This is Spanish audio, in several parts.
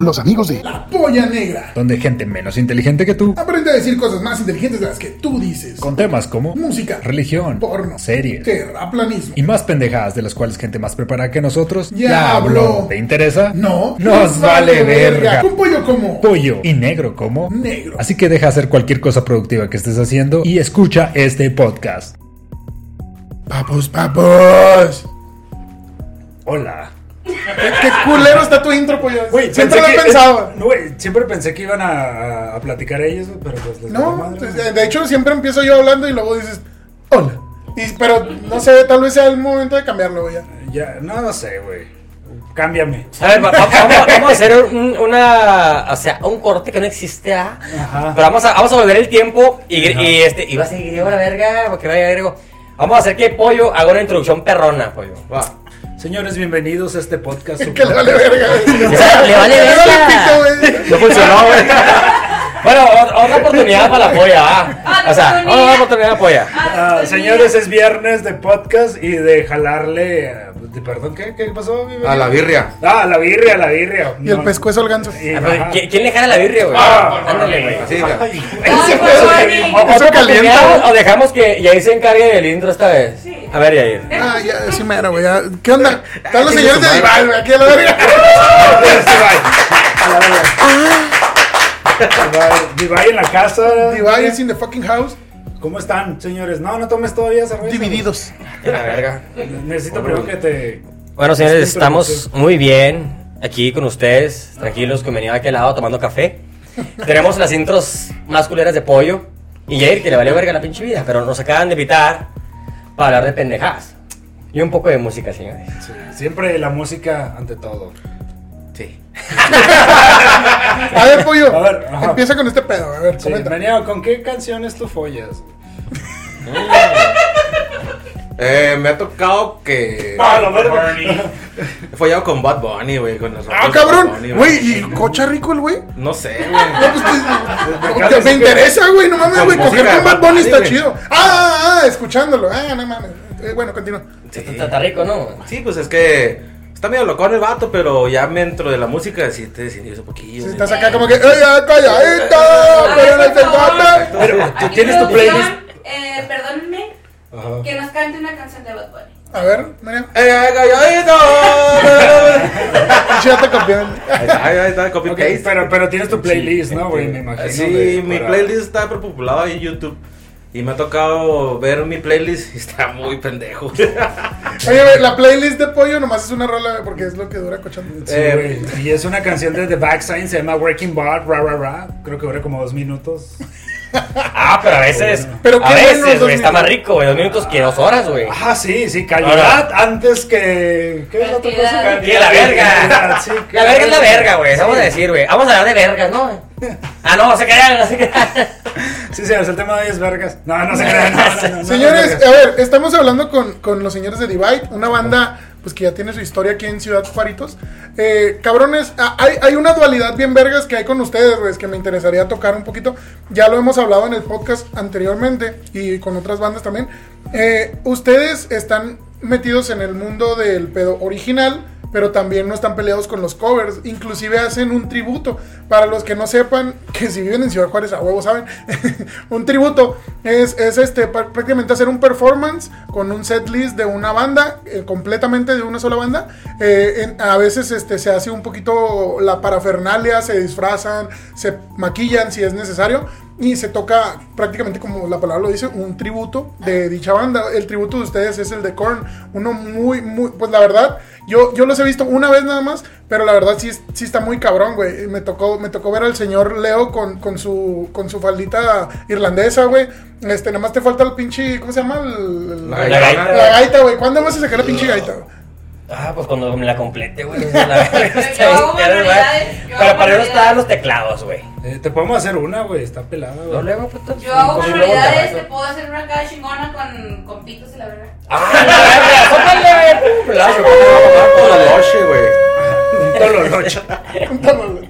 Los amigos de La polla negra. Donde gente menos inteligente que tú, Aprende a decir cosas más inteligentes de las que tú dices. con temas como música, religión, porno, series terraplanismo. y más pendejadas de las cuales gente más preparada que nosotros Ya habló. ¿Te interesa? No, Nos vale verga. Un pollo como Pollo y negro como negro. Así que deja hacer cualquier cosa productiva que estés haciendo y escucha este podcast. Papos, papos. Hola. Qué, qué culero está tu intro, pollo. Güey, Siempre lo he pensado. no, güey, siempre pensé que iban a, a platicar ellos, pero pues les No, madre, pues, de hecho siempre empiezo yo hablando y luego dices, hola. Y, pero no sé, tal vez sea el momento de cambiarlo, güey. ya. Ya, no, no sé, güey. Cámbiame. A ver, va- va- vamos, vamos a hacer un, una, o sea, un corte que no existe, ¿ah? Ajá. Pero vamos a, vamos a volver el tiempo y, y este, y va a seguir la verga, porque vaya griego. Vamos a hacer que Pollo haga una introducción perrona, Pollo. Va. Señores, bienvenidos a este podcast. Que le vale verga. güey. O sea, le vale Le vale verga. No funcionó, güey. Bueno, ot- otra oportunidad para la polla, ¿ah? O sea, otra oportunidad para la polla. Ah, señores, es viernes de podcast y de jalarle. De- perdón, ¿qué, ¿qué pasó? mi A la birria. Ah, a la birria, a la birria. Y el No. pescuezo al ganso. A. ¿qui- ¿Quién le jala la birria, güey? Ah, Ándale, güey. O- Eso calienta. O dejamos que Yair se encargue del intro esta vez. A ver, Yair. Ah, ya, sí mero, güey. ¿Qué onda? Están los señores de. Dival, güey, aquí a la verga. Divay en la casa. Dival is in the fucking house. ¿Cómo están, señores? No, no tomes todavía cerveza. Divididos. La verga. Necesito primero que te. Bueno, señores, estamos muy bien aquí con ustedes, tranquilos, que venía aquí al lado tomando café. Tenemos las intros más culeras de pollo y Jair, que le valió verga la pinche vida, pero nos acaban de invitar para hablar de pendejadas y un poco de música, señores. Sí, siempre la música ante todo. Sí. A ver, pollo. A ver, ajá. Empieza con este pedo. A ver, Sí. Meneo, ¿con qué canciones tú follas? Eh, me ha tocado que. Ah, la verga. He follado con Bad Bunny, güey. Con las Ah, cabrón. Güey, ¿y cocha rico el güey? No sé, güey. Pues, te- me interesa, güey. No mames, güey. Coger con Bad Bunny está chido. Ah, ah, ah, escuchándolo. Ah, no mames. Eh, bueno, continúa. Sí. Está, está rico, ¿no? Sí, pues es que. Está medio locón el vato, pero ya dentro de la música sí te desinhibes un poquillo. Si ¿sí? estás acá como que, ¡Ey, ya, calladita! Pero no te. Pero tú tienes tu playlist. Eh, perdónenme, que nos cante una canción de Bad Bunny. A ver, María. ¡Eh, eh, calladito! Ya te copiaron. Ahí está, copy Ok, paste. pero, pero tienes tu playlist, ¿no, güey? Me imagino. Sí, mi playlist está populado ahí en YouTube. Y me ha tocado ver mi playlist y está muy pendejo. Oye, güey, la playlist de pollo nomás es una rola porque es lo que dura cochando. Sí, Eh, y es una canción de The Backsign, se llama Working Bar, ra, ra, ra. Creo que dura como dos minutos. Ah, pero a veces, Pero a veces, güey, está más rico, güey, dos minutos que dos horas, güey. Ah, sí, sí, calidad antes que. ¿Qué es la otra cosa? Que la verga. Sí, que La verga es la verga, güey. Vamos a decir, güey. Vamos a hablar de vergas, ¿no? Ah, no, se crean, no se crean. Sí, sí, el tema de hoy es vergas. No, no se crean. No, no, no, no, Señores, a ver, estamos hablando con, con los señores de Divide, una banda pues que ya tiene su historia aquí en Ciudad Juaritos. Eh, cabrones, a- hay, hay una dualidad bien vergas que hay con ustedes, que me interesaría tocar un poquito. Ya lo hemos hablado en el podcast anteriormente y con otras bandas también. Eh, ustedes están metidos en el mundo del pedo original, pero también no están peleados con los covers. Inclusive hacen un tributo. Para los que no sepan, que si viven en Ciudad Juárez a huevo saben, un tributo es, es este pr- prácticamente hacer un performance con un set list de una banda, eh, completamente de una sola banda. Eh, en- a veces este, se hace un poquito la parafernalia, se disfrazan, se maquillan si es necesario. Y se toca prácticamente como la palabra lo dice, un tributo de dicha banda. El tributo de ustedes es el de Korn. Uno muy, muy, pues la verdad, yo, yo los he visto una vez nada más, pero la verdad sí, sí está muy cabrón, güey. Me tocó, me tocó ver al señor Leo con, con su con su faldita irlandesa, güey. Este, nada más te falta el pinche, ¿cómo se llama? El- La La gaita. gaita. la gaita, güey. ¿Cuándo vas a sacar la pinche gaita? Ah, pues cuando me la complete, güey. La verga Pero para eso están los teclados, güey. Eh, te podemos hacer una, güey. Está pelada, No, güey. luego. Yo hago Pues, manualidades, te puedo hacer una cara chingona con, con pitos y la verdad. Ah, la verga, güey. Pum, Claro, pelazo. con la noche, güey. Un tololocho. Cuéntanos, güey.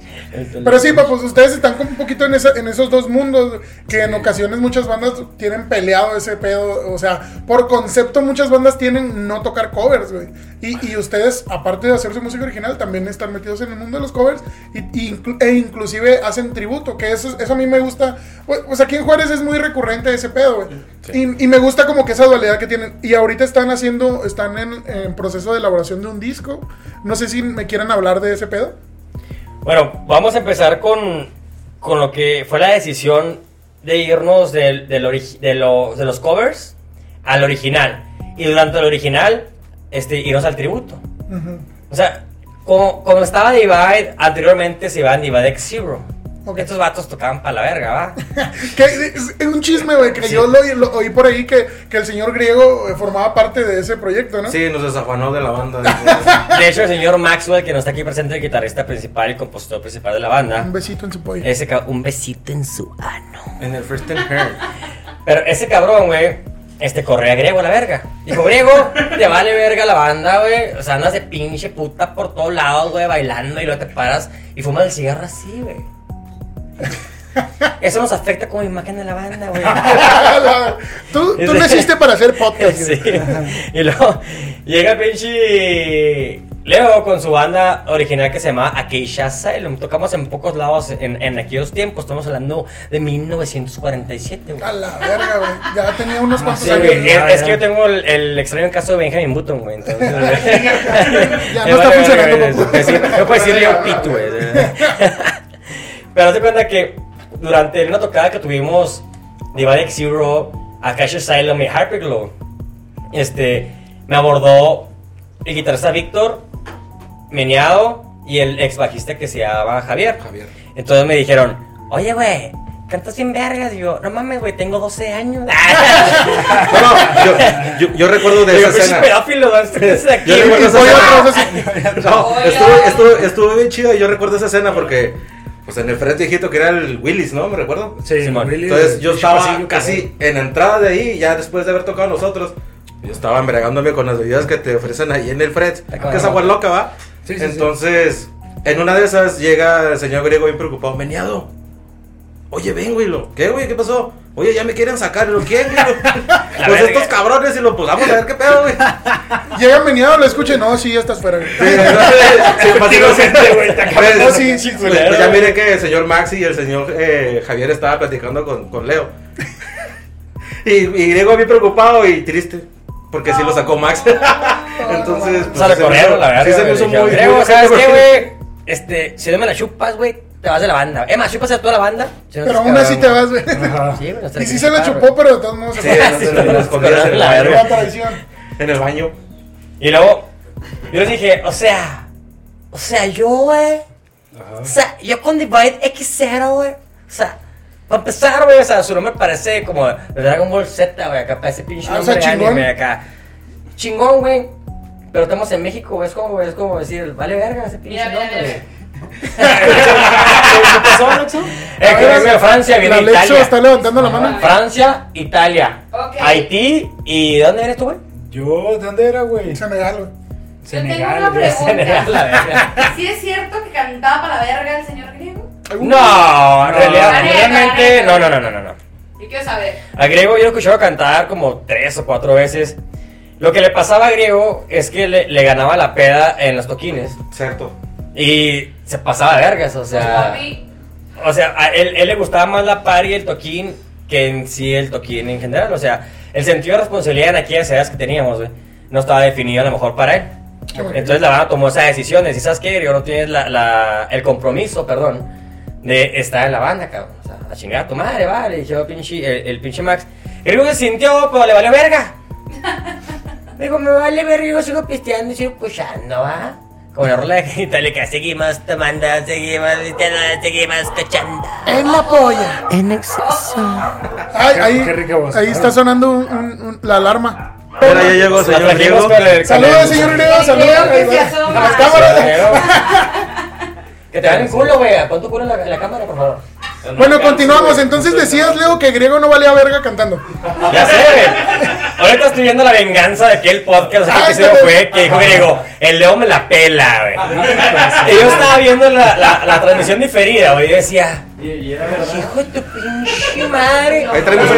Pero sí, pues ustedes están como un poquito en, esa- en esos dos mundos que en ocasiones muchas bandas tienen peleado ese pedo. O sea, por concepto muchas bandas tienen no tocar covers, güey. Y, y ustedes, aparte de hacer su música original, también están metidos en el mundo de los covers y, e inclusive hacen tributo, que eso, eso a mí me gusta. Pues pues aquí en Juárez es muy recurrente ese pedo, güey. Y, y me gusta como que esa dualidad que tienen. Y ahorita están haciendo, están en, en proceso de elaboración de un disco. No sé si me quieren hablar de ese pedo. Bueno, vamos a empezar con, con lo que fue la decisión de irnos del, de, lo- de los covers al original. Y durante el original, este, irnos al tributo. O sea, como, como estaba Divide, anteriormente se iba a Divide X Zero. Ok. Estos vatos tocaban para la verga, ¿va? Que es es un chisme, güey, que yo lo, lo oí por ahí que, que el señor griego eh, formaba parte de ese proyecto, ¿no? Sí, nos desafanó de la banda. De hecho, el señor Maxwell, que no está aquí presente, el guitarrista principal y compositor principal de la banda, Un besito en su pollo. ese un besito en su ano. en el First and Hair. Pero ese cabrón, güey, este correa a griego a la verga. Dijo, griego, te vale verga la banda, güey. O sea, andas de pinche puta por todos lados, güey, bailando y luego te paras y fumas el cigarro así, güey. Eso nos afecta como imagen de la banda, güey. tú tú naciste para hacer podcast. Sí. Y luego llega pinche Leo con su banda original que se llama Acacia Asylum. Tocamos en pocos lados en, en aquellos tiempos. Estamos hablando de 1947, güey. A la verga, güey. Ya tenía unos cuantos Sí, años. güey, es, es que yo tengo el, el extraño caso de Benjamin Button, güey. Entonces, Ya no está funcionando. No puedo decir Leo Pitu, güey. Pero te cuenta que durante una tocada que tuvimos Divide X Zero, Acacia Asylum y Hyperglow, este, me abordó el guitarrista Víctor, Meneado y el ex bajista que se llama Javier. Javier. Entonces me dijeron, oye, güey, cantas bien vergas. Y yo, no mames, güey, tengo 12 años. No, no, yo, yo, yo recuerdo de Digo, esa escena. pedófilo, ¿dónde estás aquí, Yo recuerdo esa escena. No, estuvo, estuvo, estuvo bien chido. Yo recuerdo esa escena porque, pues en el frente viejito que era el Willis, ¿no? Me recuerdo. Sí. Willy, Entonces yo estaba casi en la entrada de ahí, ya después de haber tocado nosotros. Yo estaba embriagándome con las bebidas que te ofrecen ahí en el Fred, Acá que es agua loca, ¿va? Sí, sí, sí. Entonces, en una de esas llega el señor griego bien preocupado, meneado. Oye, ven, güey, lo, ¿qué, güey? ¿Qué pasó? Oye, ya me quieren sacar, ¿lo quién, güey? Pues estos cabrones y lo, pues vamos a ver qué pedo, güey. Llega meneado, lo escuché. No, sí, ya estás fuera. güey. Sí, Pues, No, sí, sí, pues, pues ya miré que el señor Maxi y el señor eh, Javier estaba platicando con, con Leo. Y, y Diego bien preocupado y triste. Porque sí lo sacó Max. Entonces, O sea, se corrieron, la verdad. Sí, se me güey. hizo Dijeron, muy. Muy ¿sabes qué, güey? Este, si no me la chupas, güey, te vas de la banda. Es más, chupas a toda la banda. Si no Pero aún así te vas, güey. Sí, güey, Y sí se la chupó, güey. pero de todos modos se Sí, sí, sí, las escondidas en el La. La. En el baño. Y luego, yo les dije, o sea, o sea, yo, güey. O sea, yo con Divide X0, güey. O sea, para empezar, güey, o sea, su nombre parece como de Dragon Ball Z, güey, acá parece pinche Ah, o sea, anime acá. Chingón, güey. Pero estamos en México, es como, es como decir, vale verga ese pinche nombre. ¿Qué pasó, Alexo? Es que vengo de Francia, viene de Alexo Italia. está levantando la mano. Francia, Italia, Ok. Haití y ¿de dónde eres tú, güey? Yo, ¿de dónde era, güey? Senegal, güey. Yo tengo Senegal, una güey. Senegal, la verga. pregunta. ¿Sí es cierto que cantaba para la verga el señor griego? No, en No. realidad, realmente, no, no, no, no, no. Yo quiero saber. A Griego yo lo he escuchado cantar como tres o cuatro veces. Lo que le pasaba a Griego es que le, le ganaba la peda en los toquines Cierto. y se pasaba de vergas, o sea, Papi, o sea, a él, él le gustaba más la party y el toquín que en sí el toquín en general, o sea, el sentido de responsabilidad en aquellas edades que teníamos, güey, no estaba definido a lo mejor para él. Entonces la banda tomó esa decisión de decir, ¿sabes qué, Griego? No tienes la, la- el compromiso, perdón, de estar en la banda, cabrón. O sea, a chingar a tu madre, vale. Dijo pinche, el, el pinche Max. Griego se sintió, pero le valió verga. Digo, me vale verga, yo sigo pisteando y sigo pushando, ¿va? Como la rola de Itálica, seguimos tomando, seguimos pisteando, seguimos cochando. En la polla. En exceso. Ay, Qué- ahí, qué rica voz. ahí está sonando un- un- un- la alarma. Mira, ya llegó señor griego. Saludos, señor griego, saludos. Las cámaras. Que te dan el culo, güey. Pon tu culo en la, en la cámara, por favor. Bueno, continuamos. Entonces decías, Leo, que griego no valía verga cantando. Ya sé, güey. Ahorita estoy viendo la venganza de aquel podcast, Ah, que este- fue que dijo griego, el Leo me la pela, güey. Y yo estaba viendo la, la, la transmisión diferida, güey, y yo decía, hijo de tu pinche madre. Ahí traemos.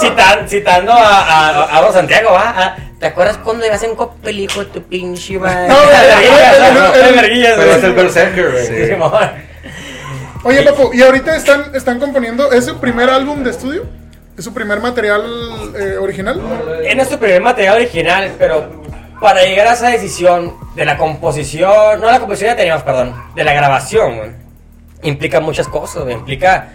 Citan- citando a, a, a Aaron Santiago, ¿va? Ah, ¿Te acuerdas cuando ibas en hijo de tu pinche madre? No, güey, Verguillas, el- ¿no? el- el- Verguillas, Pero es güey. el Berserker, güey. Sí, Simón. Oye, Papu, ¿y ahorita están, están componiendo? ¿Es su primer álbum de estudio? ¿Es su primer material eh, original? Es nuestro primer material original, pero para llegar a esa decisión de la composición, no la composición ya teníamos, perdón, de la grabación, güey, implica muchas cosas, güey, implica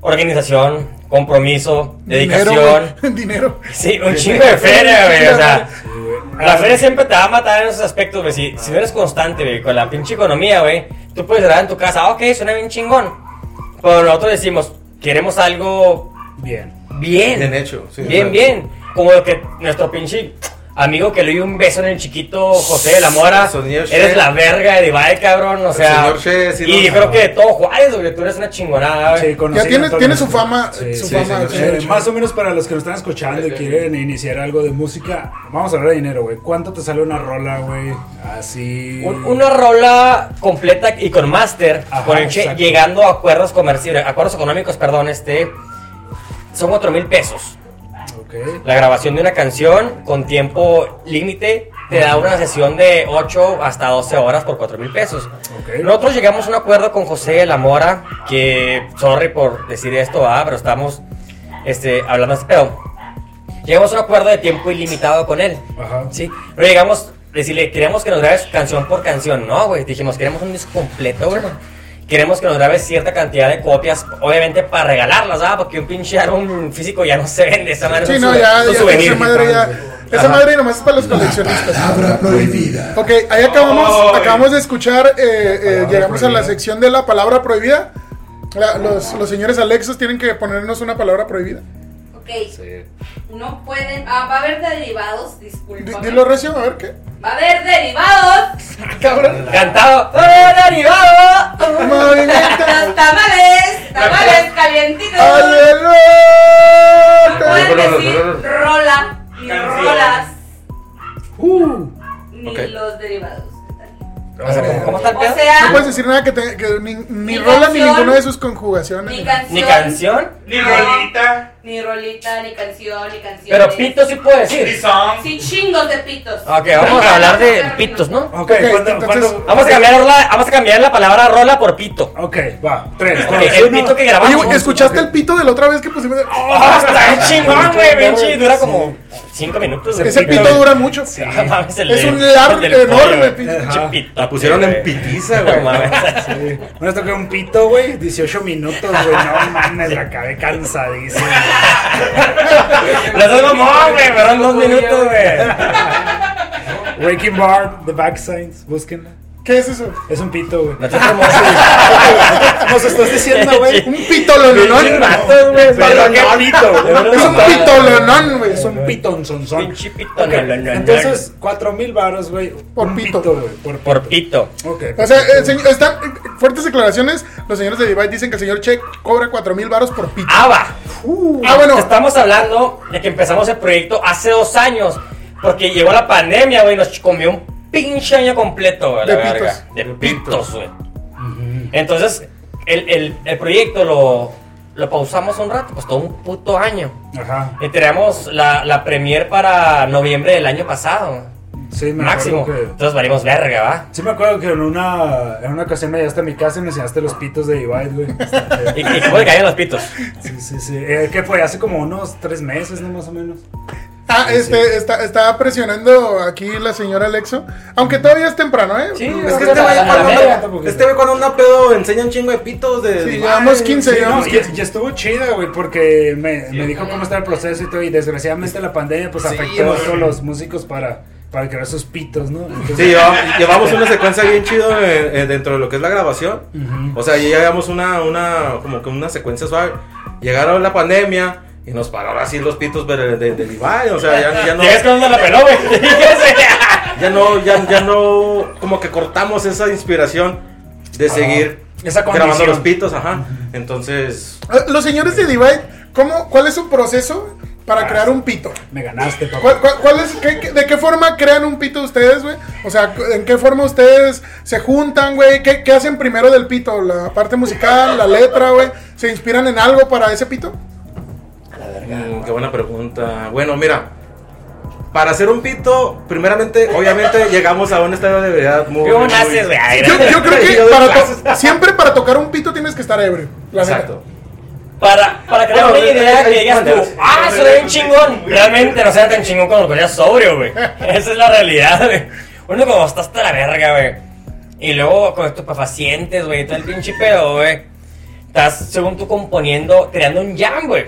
organización, compromiso, dedicación. Dinero. Sí, un chingo de feria, güey. O sea, la feria siempre te va a matar en esos aspectos, güey. Si, si no eres constante, güey, con la pinche economía, güey, tú puedes grabar en tu casa, "Ah, ok, suena bien chingón. Pero nosotros decimos, queremos algo Bien. bien. Bien hecho, sí. Bien, bien. Como lo que nuestro pinche amigo que le dio un beso en el chiquito José de la Mora. Eres la verga de Divide, cabrón. O sea. señor Che, sí y creo que de todo Juárez, güey. Tú eres una chingonada, güey. Sí, conocido Ya tiene, tiene su fama. Sí, su sí, fama señor. señor Eh, Che. más o menos para los que nos están escuchando y quieren iniciar algo de música, vamos a hablar de dinero, güey. ¿Cuánto te sale una rola, güey? Así. Un- una rola completa y con máster, con el Che, llegando a acuerdos comerciales, acuerdos económicos, perdón, este, son 4 mil pesos. Ok. La grabación de una canción con tiempo límite te da una sesión de 8 hasta 12 horas por 4 mil pesos. Ok. Nosotros llegamos a un acuerdo con José de la Mora, que, sorry por decir esto, ah, pero estamos este, hablando de este pedo. Llegamos a un acuerdo de tiempo ilimitado con él. Ajá. Sí, pero llegamos, decirle, queremos que nos grabes canción por canción. No, güey, dijimos, queremos un disco completo, güey. Queremos que nos grabes cierta cantidad de copias, obviamente para regalarlas, ¿ah? Porque un pinche álbum físico ya no se vende, esa madre Sí, no, ya, un ya, souvenir. esa madre ya. Esa madre nomás es para los coleccionistas. Palabra prohibida. Ok, ahí acabamos, acabamos de escuchar, eh, eh, llegamos a la sección de la palabra prohibida. La- los, los señores Alexos tienen que ponernos una palabra prohibida. Ok. No pueden. Ah, va a haber derivados, Di- disculpa. Dilo recio, a ver qué. Va a haber derivados. Cabrón. Cantado. ¡Oh, derivado! Movimiento. Los tamales. Tamales calientitos. Aleluya. Pueden decir rola y rolas. Uh. Ni Ok. los derivados. O sea, ¿cómo, cómo está el O pedo? No sea, puedes decir nada que, te- que ni, ni Ni rola ni ninguna de sus conjugaciones. ni canción. Ni canción, Ni rolita. Ni rolita, ni canción, ni canción. pero pito sí puedo decir. Sí, chingos de pitos. Ok, vamos a hablar de pitos, ¿no? Ok, Ok, ¿cuándo- entonces- cuándo- Vamos a cambiar la, vamos a cambiar la palabra rola por pito. Ok, va. Tres, Ok, dos, el uno. pito que Oye, grabamos. güey, ¿escuchaste el pito de la otra vez que pusimos? ¡Oh, está chingón, güey! bien chido, Dura como 5 minutos. Ese pito dura mucho. Mames, el Es de- un largo enorme, pito. La pusieron en pitiza, No güey. mames. Sí. Bueno, esto que un pito, güey. 18 minutos, güey. No mames, la acabé cansadísimo. Los dos mamón, güey, fueron dos minutos, güey. Breaking Bar, The Back Signs, búsquenla. ¿Qué es eso? Es un pito, güey. Somos Nos estás diciendo, güey. Un güey. Pero qué pito. Es un pitolonón, güey. Es un pitón sonzón. Pinche pito. Ok, no, no, no, no. Entonces, 4 mil baros, güey. Por un pito. güey. Por pito. Ok. O sea, señor- están fuertes declaraciones. Los señores de Divide dicen que el señor Che cobra 4 mil varos por pito. ¡Ava! Ah, bueno. Estamos hablando de que empezamos el proyecto hace dos años. Porque llegó la pandemia, güey, nos comió un pinche año completo, güey. la De verga. pitos. De pitos, güey. Entonces, el, el, el proyecto lo, lo pausamos un rato, pues todo un puto año. Ajá. Y teníamos la, la premier para noviembre del año pasado. Sí, me Máximo. acuerdo que. Entonces valimos verga, ¿va? Sí me acuerdo que en una, en una ocasión me llevaste a mi casa y me enseñaste los pitos de Divide, güey. ¿Y, y cómo le caían los pitos? Sí, sí, sí. Eh, ¿Qué fue? Hace como unos tres meses, ¿no? Más o menos. Ah, este, está, está presionando aquí la señora Alexo. Aunque todavía es temprano, ¿eh? Sí, Es que este a güey cuando anda- este cuando anda pedo enseña un chingo de pitos de. Sí, llevamos 15, Sí, llevamos no, 15. y, y estuvo chida, güey, porque me, me dijo cómo está el proceso y todo. Y desgraciadamente la pandemia, pues Sí, afectó a todos los músicos para, para crear sus pitos, ¿no? Entonces, Sí, lleva- llevamos una secuencia bien chido eh, eh, dentro de lo que es la grabación. O sea, ya llevamos una, una, como que una secuencia suave. Llegaron la pandemia y nos pararon así los pitos de, de, de Levi, O sea, ya, ya no, Llegas cuando la peló, güey. ya no, ya, ya no, como que cortamos esa inspiración de seguir Esa grabando los pitos, ajá. Entonces, Eh, Los señores de Divide, ¿cómo, ¿cuál es su proceso para crear un pito? Me ganaste, papá. ¿Cuál, cuál- cuál es, qué- qué- ¿De qué forma crean un pito ustedes, güey? O sea, ¿en qué forma ustedes se juntan, güey? ¿Qué, qué hacen primero del pito? ¿La parte musical, la letra, güey? ¿Se inspiran en algo para ese pito? Mm, qué buena pregunta. Bueno, mira, para hacer un pito, primeramente, obviamente, llegamos a un estado de verdad muy. ¿Cómo naces, güey? Yo, yo creo que para siempre para tocar un pito tienes que estar ebrio. La neta. Exacto. Para, para crear Bueno, una idea hay- que digas tú, ah, se ve bien chingón. Realmente no sea tan chingón como lo sobrio, güey. Esa es la realidad, güey. Uno como está hasta la verga, güey. Y luego con estupefacientes, güey, todo el pinche pedo, güey. Estás, según tú, componiendo, creando un jam, güey.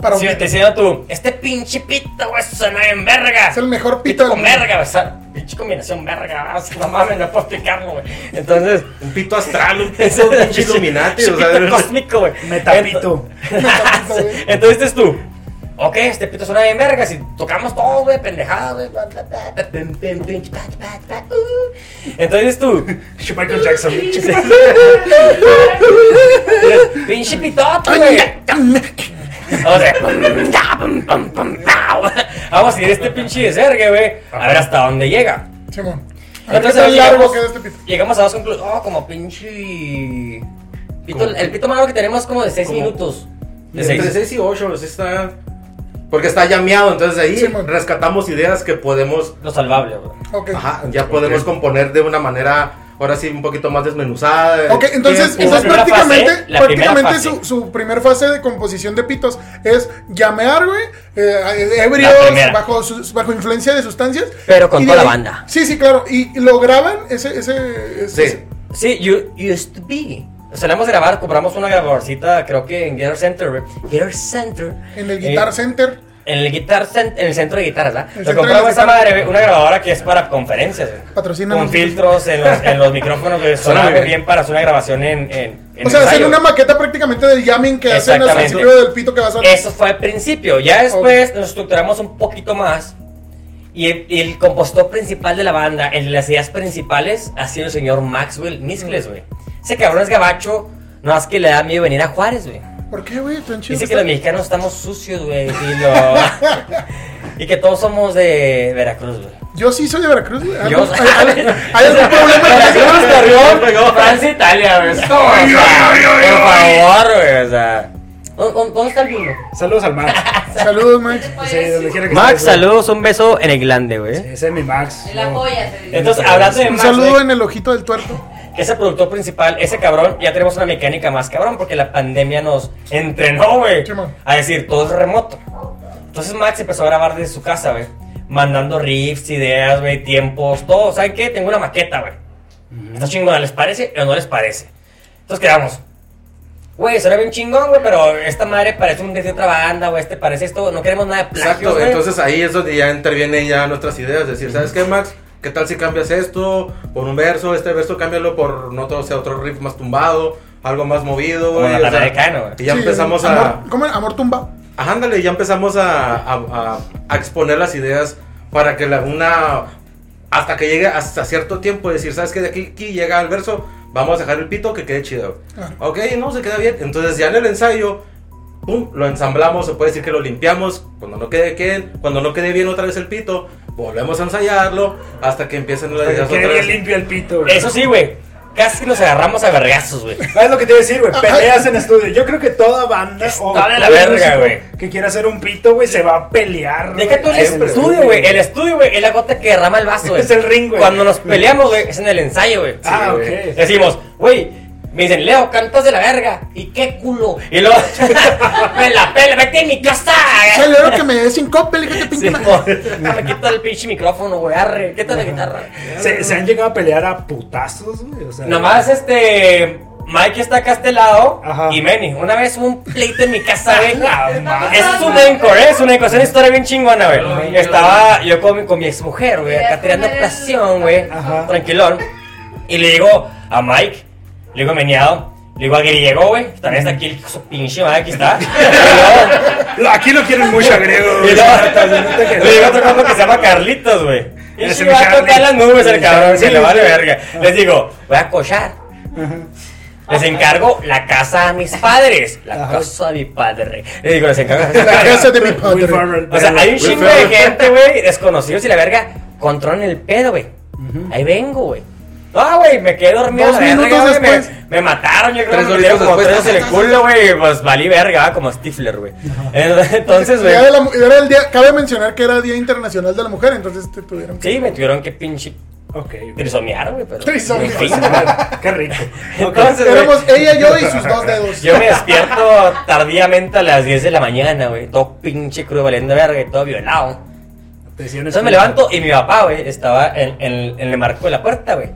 Para un Sí, pito. te diciendo tú, este pinche pito, güey, suena bien verga. Es el mejor pito pito con mundo. verga, güey. O sea, pinche combinación verga. o sea, no mames, no puedo explicarlo, güey. Entonces, Un pito astral, un pito pinche Illuminati. o sea, pito cósmico, güey. Metapito. Entonces, entonces dices tú, ok, este pito suena bien verga, si tocamos todo, güey, pendejada, güey. bla, bla, bla, bla, pim, pim, pim, pa, pa, pa. Entonces tú, Michael Jackson. pinche pitote, güey. Pum, pau. vamos a ir este pinche desvergue, güey, a ver hasta dónde llega. Simón. A ver ¿Qué Entonces llegamos, queda este pito? llegamos a dos conclusiones. Oh, como pinche. Pito, el pito más largo que tenemos es como de 6 Como- minutos. De Entre 6. 6 y 8, está. Porque está llameado, entonces ahí Sí, rescatamos ideas que podemos. Lo salvable, güey. Ok. Ajá, ya podemos componer de una manera, ahora sí, un poquito más desmenuzada. Ok, entonces, entonces prácticamente, fase, la primera prácticamente fase. su, su primer fase de composición de pitos es llamear, güey, eh, ebrios, La primera. bajo, sus- bajo influencia de sustancias. Pero con toda la banda. Sí, sí, claro. Y, lo graban, ese, ese, ese- Sí. Sí, you, used to be. Solemos grabar, compramos una grabadorcita, creo que en Guitar Center. Guitar Center. en el Guitar Eh, Center. En el Guitar en el centro de guitarras, ¿verdad? Centro compramos esa madre, una grabadora que es para conferencias, güey. Patrocínanos. Con filtros en los, en los micrófonos, güey. Suena muy bien para hacer una grabación en. en, en O sea, hacen una maqueta prácticamente del jamming que hacen al principio del pito que va a. Eso fue al principio. Ya después nos estructuramos un poquito más. Y el, y el compositor principal de la banda, el de las ideas principales, ha sido el señor Maxwell Miscles, güey. Ese cabrón es gabacho, no más que le da miedo venir a Juárez, güey. ¿Por qué, güey? Tan chido. Dice que que los mexicanos estamos sucios, güey. Y, lo- y que todos somos de Veracruz, güey. Yo sí soy de Veracruz, güey. ¿Hay, hay- hay- hay algún problema Veracruz, Francia, Italia, güey. Por favor, güey. O sea. ¿Dó- dó- ¿Dónde está el vino? Saludos al Max. Saludos, Max. Sí, donde quiera que Max, saludos, un beso en el glande, güey. Ese es mi Max. En la polla. Entonces, hablando de Un Max, saludo güey, en el ojito del tuerto. Que es el productor principal, ese cabrón, ya tenemos una mecánica más cabrón, porque la pandemia nos entrenó, güey, a decir, todo es remoto. Entonces Max empezó a grabar desde su casa, güey, mandando riffs, ideas, güey, tiempos, todo. ¿Saben qué? Tengo una maqueta, güey. Está chingona, ¿les parece o no les parece? Entonces quedamos. Güey, suena bien chingón, güey, pero esta madre parece un de otra banda, güey, este parece esto, no queremos nada de plagios, Exacto, entonces ahí es donde ya intervienen ya nuestras ideas. Decir, ¿sabes qué, Max? ¿Qué tal si cambias esto por un verso? Este verso cámbialo por no todo sea otro riff más tumbado, algo más movido, Como güey. la o sea, de Cano, güey. Y ya Sí, empezamos a. amor, ¿Cómo? Amor tumba. Ajá, ándale, ya empezamos a, a- a- a exponer las ideas para que la, una. Hasta que llegue hasta cierto tiempo, decir, ¿sabes qué? De aquí, aquí llega el verso, vamos a dejar el pito que quede chido. Claro. Ok, no, se queda bien. Entonces ya en el ensayo, pum, lo ensamblamos, se puede decir que lo limpiamos. Cuando no quede bien, cuando no quede bien otra vez el pito, volvemos a ensayarlo hasta que empiecen las ideas otra bien vez. limpio el pito, güey. Eso sí, güey, casi nos agarramos a vergazos, güey. ¿Sabes lo que te iba a decir, güey? Peleas en estudio. Yo creo que toda banda Está o de la verga, güey. que quiera hacer un pito, güey, se va a pelear. Deja tú el. Siempre, estudio, güey. El estudio, güey, es la gota que derrama el vaso, güey. Es el ring, güey. Cuando nos peleamos, güey, es en el ensayo, güey. Ah, ok. Decimos, güey, me dicen, Leo, cantas de la verga. ¿Y qué culo? Y luego, me la pela, vete en mi casa. Celebro que me des sin copa, le dije que Sí, pinche. Ah, me quita el pinche micrófono, güey. Arre, quita la guitarra. Se, se han llegado a pelear a putazos, güey. O sea, Nomás este. Mike está acá a este lado Ajá. y Manny. Una vez hubo un pleito en mi casa, güey. Es un encore, ¿eh? es una encore, es una historia bien chingona, güey. Estaba yo con mi, con mi exmujer, güey, acá tirando presión, güey, Ajá. tranquilón. Y le digo a Mike, le digo a Meneado, le digo a Griego, güey, también está aquí el su pinche madre, aquí está. Luego- Aquí lo quieren mucho a griego, y güey. luego le digo a otro compa que se llama Carlitos, güey. Y se va a tocar las nubes el cabrón, se le vale verga. Les digo, voy a cochar. Les encargo la casa a mis padres. La casa de mi padre. Le digo, les encargo La casa de mi padre. O sea, hay un chingo de gente, güey, desconocidos y la verga, controlan el pedo, güey. Ahí vengo, güey. Ah, güey, me quedé dormido. Dos verga, minutos güey, me, después. me mataron, yo creo que me metieron horitos como después. tres en el culo, güey. Pues valí verga, como Stifler, güey. Entonces, güey. Era el día, cabe mencionar que era Día Internacional de la Mujer, entonces te tuvieron que... Sí, me tuvieron que pinche Ok. trisomear, güey, pero. Qué rico. Entonces, güey, Éramos ella, yo y sus dos dedos. Yo me despierto tardíamente a las 10 de la mañana, güey. Todo pinche crudo valiendo verga y todo violado. Entonces me levanto y mi papá, güey, estaba en, en- en el marco de la puerta, güey.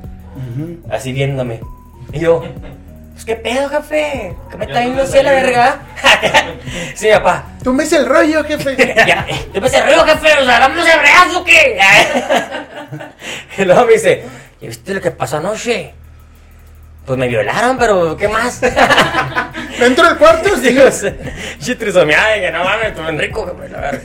Así viéndome. Y yo, pues qué pedo, jefe. ¿Qué me está yendo así a la verga? sí, papá. Tú me el rollo, jefe. Ya, eh, ¿Te pasa ruido, jefe? ¿Nos hagamos el regazo o qué? y luego me dice, ¿y viste lo que pasó anoche? Pues me violaron, pero ¿qué más? Dentro del cuarto, sí. Trisomeada, y que no mames, tú bien rico, jefe, la verga.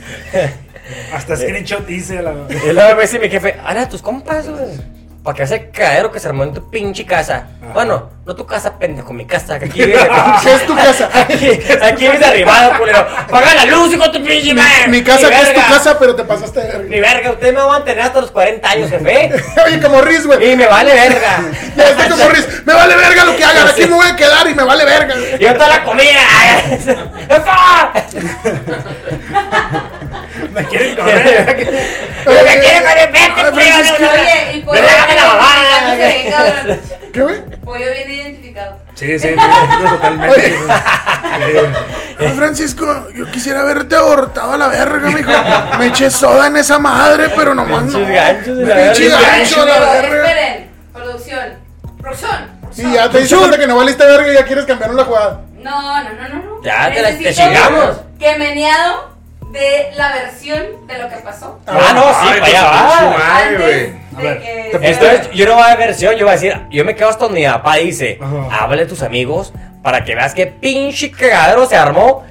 Hasta screenshot hice la. Y luego me dice mi jefe, habla tus compas, güey. Para que ese caero que se armó en tu pinche casa. Bueno, no tu casa, pendejo, mi casa. que Aquí vive. ¿Qué es tu casa? Aquí, aquí vives arribado, culero. Paga la luz, hijo de tu pinche madre. Mi casa, que es tu verga. casa, pero te pasaste de Ni verga. verga, usted me va a mantener hasta los 40 años, jefe. Oye, como Riz, güey. Y me vale verga. Ya está como Riz. Me vale verga lo que hagan. Aquí me voy a quedar y me vale verga. Yo toda la comida. Me quieren correr. Lo que quiere con el vete, pollo la cabrón. ¿Qué, güey? Pollo bien identificado. Sí, sí, totalmente. Oye. Francisco, yo quisiera verte abortado a la verga, mijo. Me eché soda en esa madre, pero nomás no. Pinches ganchos de la verga. gancho a la verga. esperen, producción. Producción. Y ya te diste cuenta que no valiste verga y ya quieres cambiar la jugada. No, no, no, no, no. Ya, te la- te chingamos. Que meneado de la versión de lo que pasó. Ah, no, sí, Ay, para allá pues, va. Antes de que. Entonces, yo no voy a ver versión, yo voy a decir, yo me quedo hasta donde mi papá dice, Ajá. háblale a tus amigos para que veas qué pinche cagadero se armó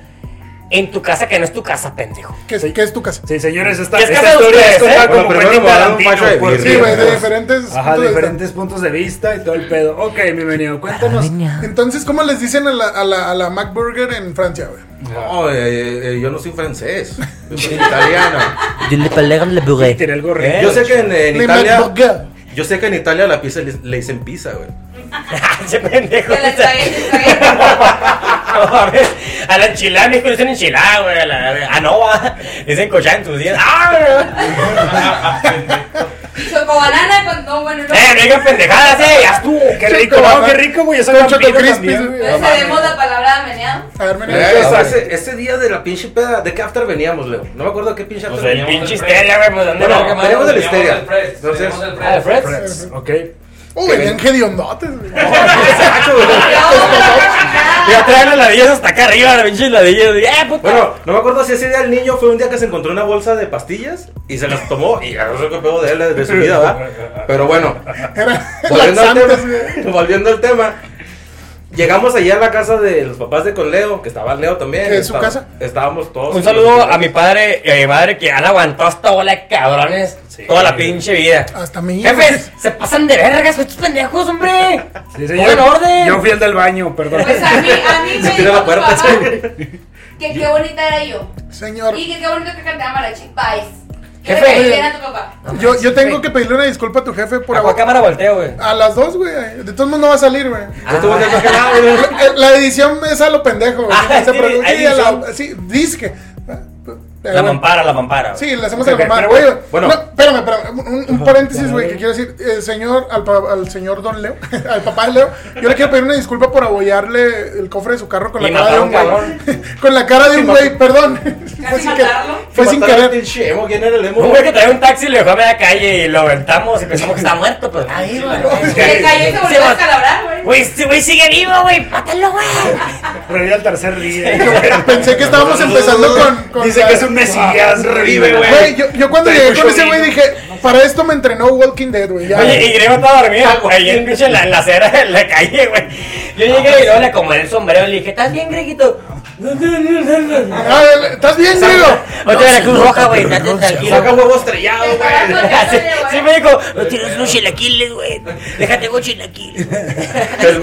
en tu casa que no es tu casa, pendejo. ¿Qué, es- qué es tu casa? Sí, señores, esta, ¿Qué es esta casa de historia ustedes, eh? como Bueno, primero Tarantino, de por birria. Sí, güey, de diferentes. Ajá, puntos de vista. diferentes puntos de vista y todo el pedo. Ok, bienvenido, cuéntanos. Entonces, ¿cómo les dicen a la, a la, a la McBurger en Francia, güey? No, eh, eh, yo no soy francés. Yo soy italiano. Yo le le gorrito. Yo sé que en, Italia. Yo sé que en Italia la pizza le, le dicen pizza, güey. Ese pendejo. A la enchilada, le dicen enchilada, güey. A la a no, va. Dicen cochada en tus días. ¡Ah! Chocobanana con. No, bueno, no. ¡Eh, no pendejadas, eh! ¡Ya estuvo! Qué rico, Choco, no, qué rico, güey. Eso es Choco. Entonces cedemos la palabra meneado. A ver, mira. Eh, ese, ese día de la pinche peda, ¿de qué after veníamos, Leo? No me acuerdo de qué pinche after Pues el veníamos. pinche histeria, güey. Pues dónde veníamos de la madre? histeria. El Fred, el Ah, ¿de Fred. Ok. Uy, bien hediondotes, güey. Ya traen las ladillas hasta acá arriba, la pinche ladilla. ¡Eh, puta! Bueno, no me acuerdo si ese día el niño fue un día que se encontró una bolsa de pastillas y se las tomó y ya no sé qué pedo de él de su vida, ¿verdad? Pero bueno, volviendo al, tema, güey. volviendo al tema, llegamos allá a la casa de los papás de con Leo, que estaba Leo también. ¿Es su casa? Estábamos todos. Un saludo a mi padre y a mi madre que han aguantado esta bola de cabrones toda la pinche vida. Hasta mí. Jefes, se pasan de vergas, estos pendejos, hombre. Sí, Pongan señor. orden. Yo fui el del baño, perdón. Pues a mí, a mí me Se dijo la puerta. papá que qué bonita era yo. Señor, Y que qué bonito que cantaba mariachi. Bye. Jefe. A tu papá. yo, yo tengo que pedirle una disculpa a tu jefe por ¿A cámara volteo, güey? A las dos, güey. De todos modos no va a salir, güey. Yo güey. La, la edición es a lo pendejo, güey. Ah, Se sí, pregunta- hay sí, a la- edición. sí, disque. La bueno. mampara, la mampara. Sí, le hacemos a la pero Oye, bueno. no, espérame, espérame. Un, un paréntesis, güey, que quiero decir. El señor, al, pa- al señor Don Leo, al papá de Leo, yo le quiero pedir una disculpa por abollarle el cofre de su carro con la cara de un güey. con la cara de un güey, perdón. Fue sin, querer, matarlo. fue sin querer. ¿quién era el emo? Un güey que traía un taxi y lo dejó a media calle y lo aventamos y pensamos que está muerto, pero está vivo, güey. Se le cayó y se volvió a descalabrar, güey. Güey, este güey sigue vivo, güey. Mátalo, güey. Revive al tercer día. Pensé que estábamos empezando con. Dice que es un mesías. Revive, güey. Güey, yo, yo cuando llegué con ese güey dije, para esto me entrenó Walking Dead, güey. Oye, y Grego estaba dormido, en, pinche en, la, en la acera de la calle, güey. Yo llegué y luego le acomodé el sombrero y le dije, ¿estás bien, Greguito? ¿Estás bien, Diego? Oye, de la Cruz Roja, güey. Saca huevo estrellado, güey. Sí, sí me dijo, no tienes unos chilaquiles, güey. Déjate con chilaquiles. El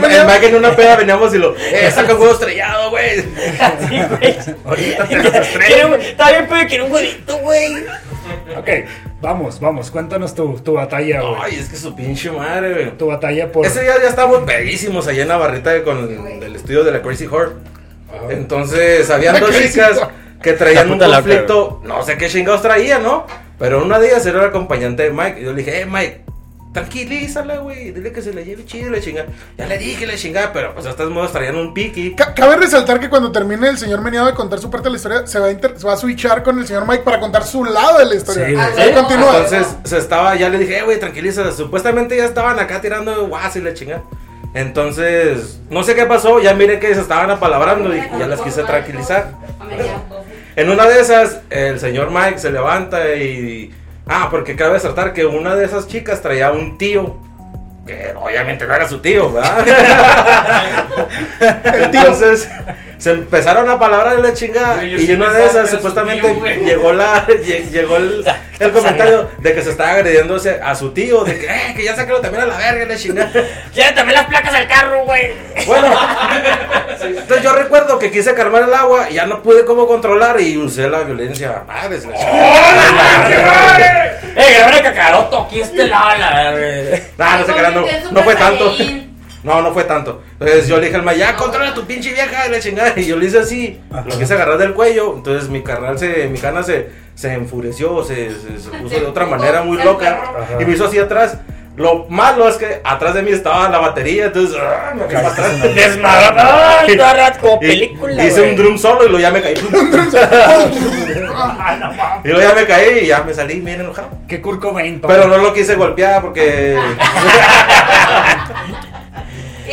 Mike en una peda veníamos y lo, eh, saca huevo estrellado, güey. Así, güey. Ahorita te los un- Está bien, pero quiero un huevito, güey. Ok, vamos, vamos. Cuéntanos tu, tu batalla, güey. Ay, es que su pinche madre, güey. Tu batalla por. Ese día ya estábamos pedísimos allá en la barrita con el estudio de la Crazy Horror. Ajá. Entonces, habían dos chicas que traían un conflicto, no sé qué chingados traían, ¿no? Pero una de ellas era el acompañante de Mike. Y yo le dije, eh, Mike, tranquilízala, güey. Dile que se la lleve chido la chingada. Ya le dije la chingada, pero pues de estos modos traían un piqui. Ca- Cabe resaltar que cuando termine el señor Meneado de contar su parte de la historia, se va a, inter- se va a switchar con el señor Mike para contar su lado de la historia. Sí. Ahí continúa. Entonces se estaba, ya le dije, eh, güey, tranquilízala. Supuestamente ya estaban acá tirando guas y la chingada. Entonces, no sé qué pasó, ya miré que se estaban apalabrando y ya las quise tranquilizar. En una de esas, el señor Mike se levanta y. Ah, porque cabe resaltar que una de esas chicas traía un tío. Que obviamente no era su tío, ¿verdad? Entonces se empezaron a palabrar de la chingada. Y sí una de esas supuestamente tío, llegó la lle- llegó el, el comentario de que se estaba agrediéndose a su tío. De que, eh, que ya sácalo también a la verga, la chingada. Ya también las placas al carro, güey. Bueno, entonces yo recuerdo que quise calmar el agua y ya no pude cómo controlar y usé la violencia. Madre, se la chingada. Eh, grabé el cacaroto aquí este lado, la verga. Nah, no se crean, no, no fue tanto. No, no fue tanto. Entonces yo le dije al ma, ya controla a tu pinche vieja, y la chingada. Y yo le hice así, lo quise agarrar del cuello. Entonces mi carnal se, mi cana se, se enfureció, se, se, se puso de otra manera muy loca. Ajá. Y me hizo así atrás. Lo malo es que atrás de mí estaba la batería, entonces ah, me para atrás. Desmadrón, como película, Hice un drum solo y luego ya me caí. y luego ya me caí y ya me salí bien enojado. ¿Qué papá? Pero no lo quise golpear porque.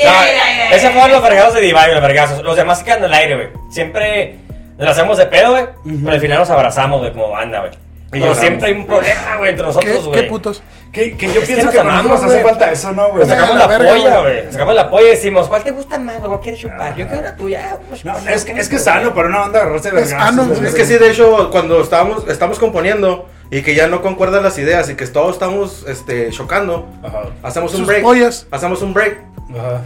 No, ese fueron los vergazos de Divine, los vergazos. Los demás se quedan en el aire, güey. Siempre nos hacemos de pedo, güey. Pero al final nos abrazamos, güey, como banda, güey. Pero siempre hay un problema, güey, entre ¿Qué, nosotros, güey. qué putos? Que, que yo Es pienso nos que, para amamos, nos hace falta eso, ¿no, güey? Nos sacamos la la, verga, polla, güey. Nos sacamos la polla y decimos, ¿cuál te gusta más, güey? ¿Cuál quieres chupar? Yo quiero la tuya. No, es que, es que es sano para una banda agarrarse de Es sano. Es que sí, de hecho, cuando estábamos, estamos componiendo y que ya no concuerdan las ideas y que todos estamos este, chocando, Ajá. hacemos un Sus break. pollas. Hacemos un break. Ajá.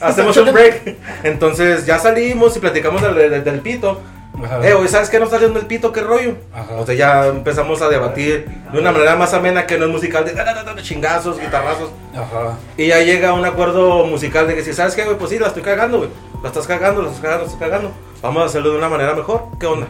Hacemos un break. Entonces ya salimos y platicamos del, del- del pito. Ajá. Eh, oye, ¿sabes qué nos está haciendo el pito? ¿Qué rollo? Ajá. O sea, ya empezamos a debatir de una manera más amena que no es musical de, da, da, da, da, chingazos, guitarrazos. Ajá. Y ya llega un acuerdo musical de que si sabes qué, güey, pues sí, la estoy cagando, güey. La estás cagando, la estás cagando, la estás cagando. Vamos a hacerlo de una manera mejor. ¿Qué onda?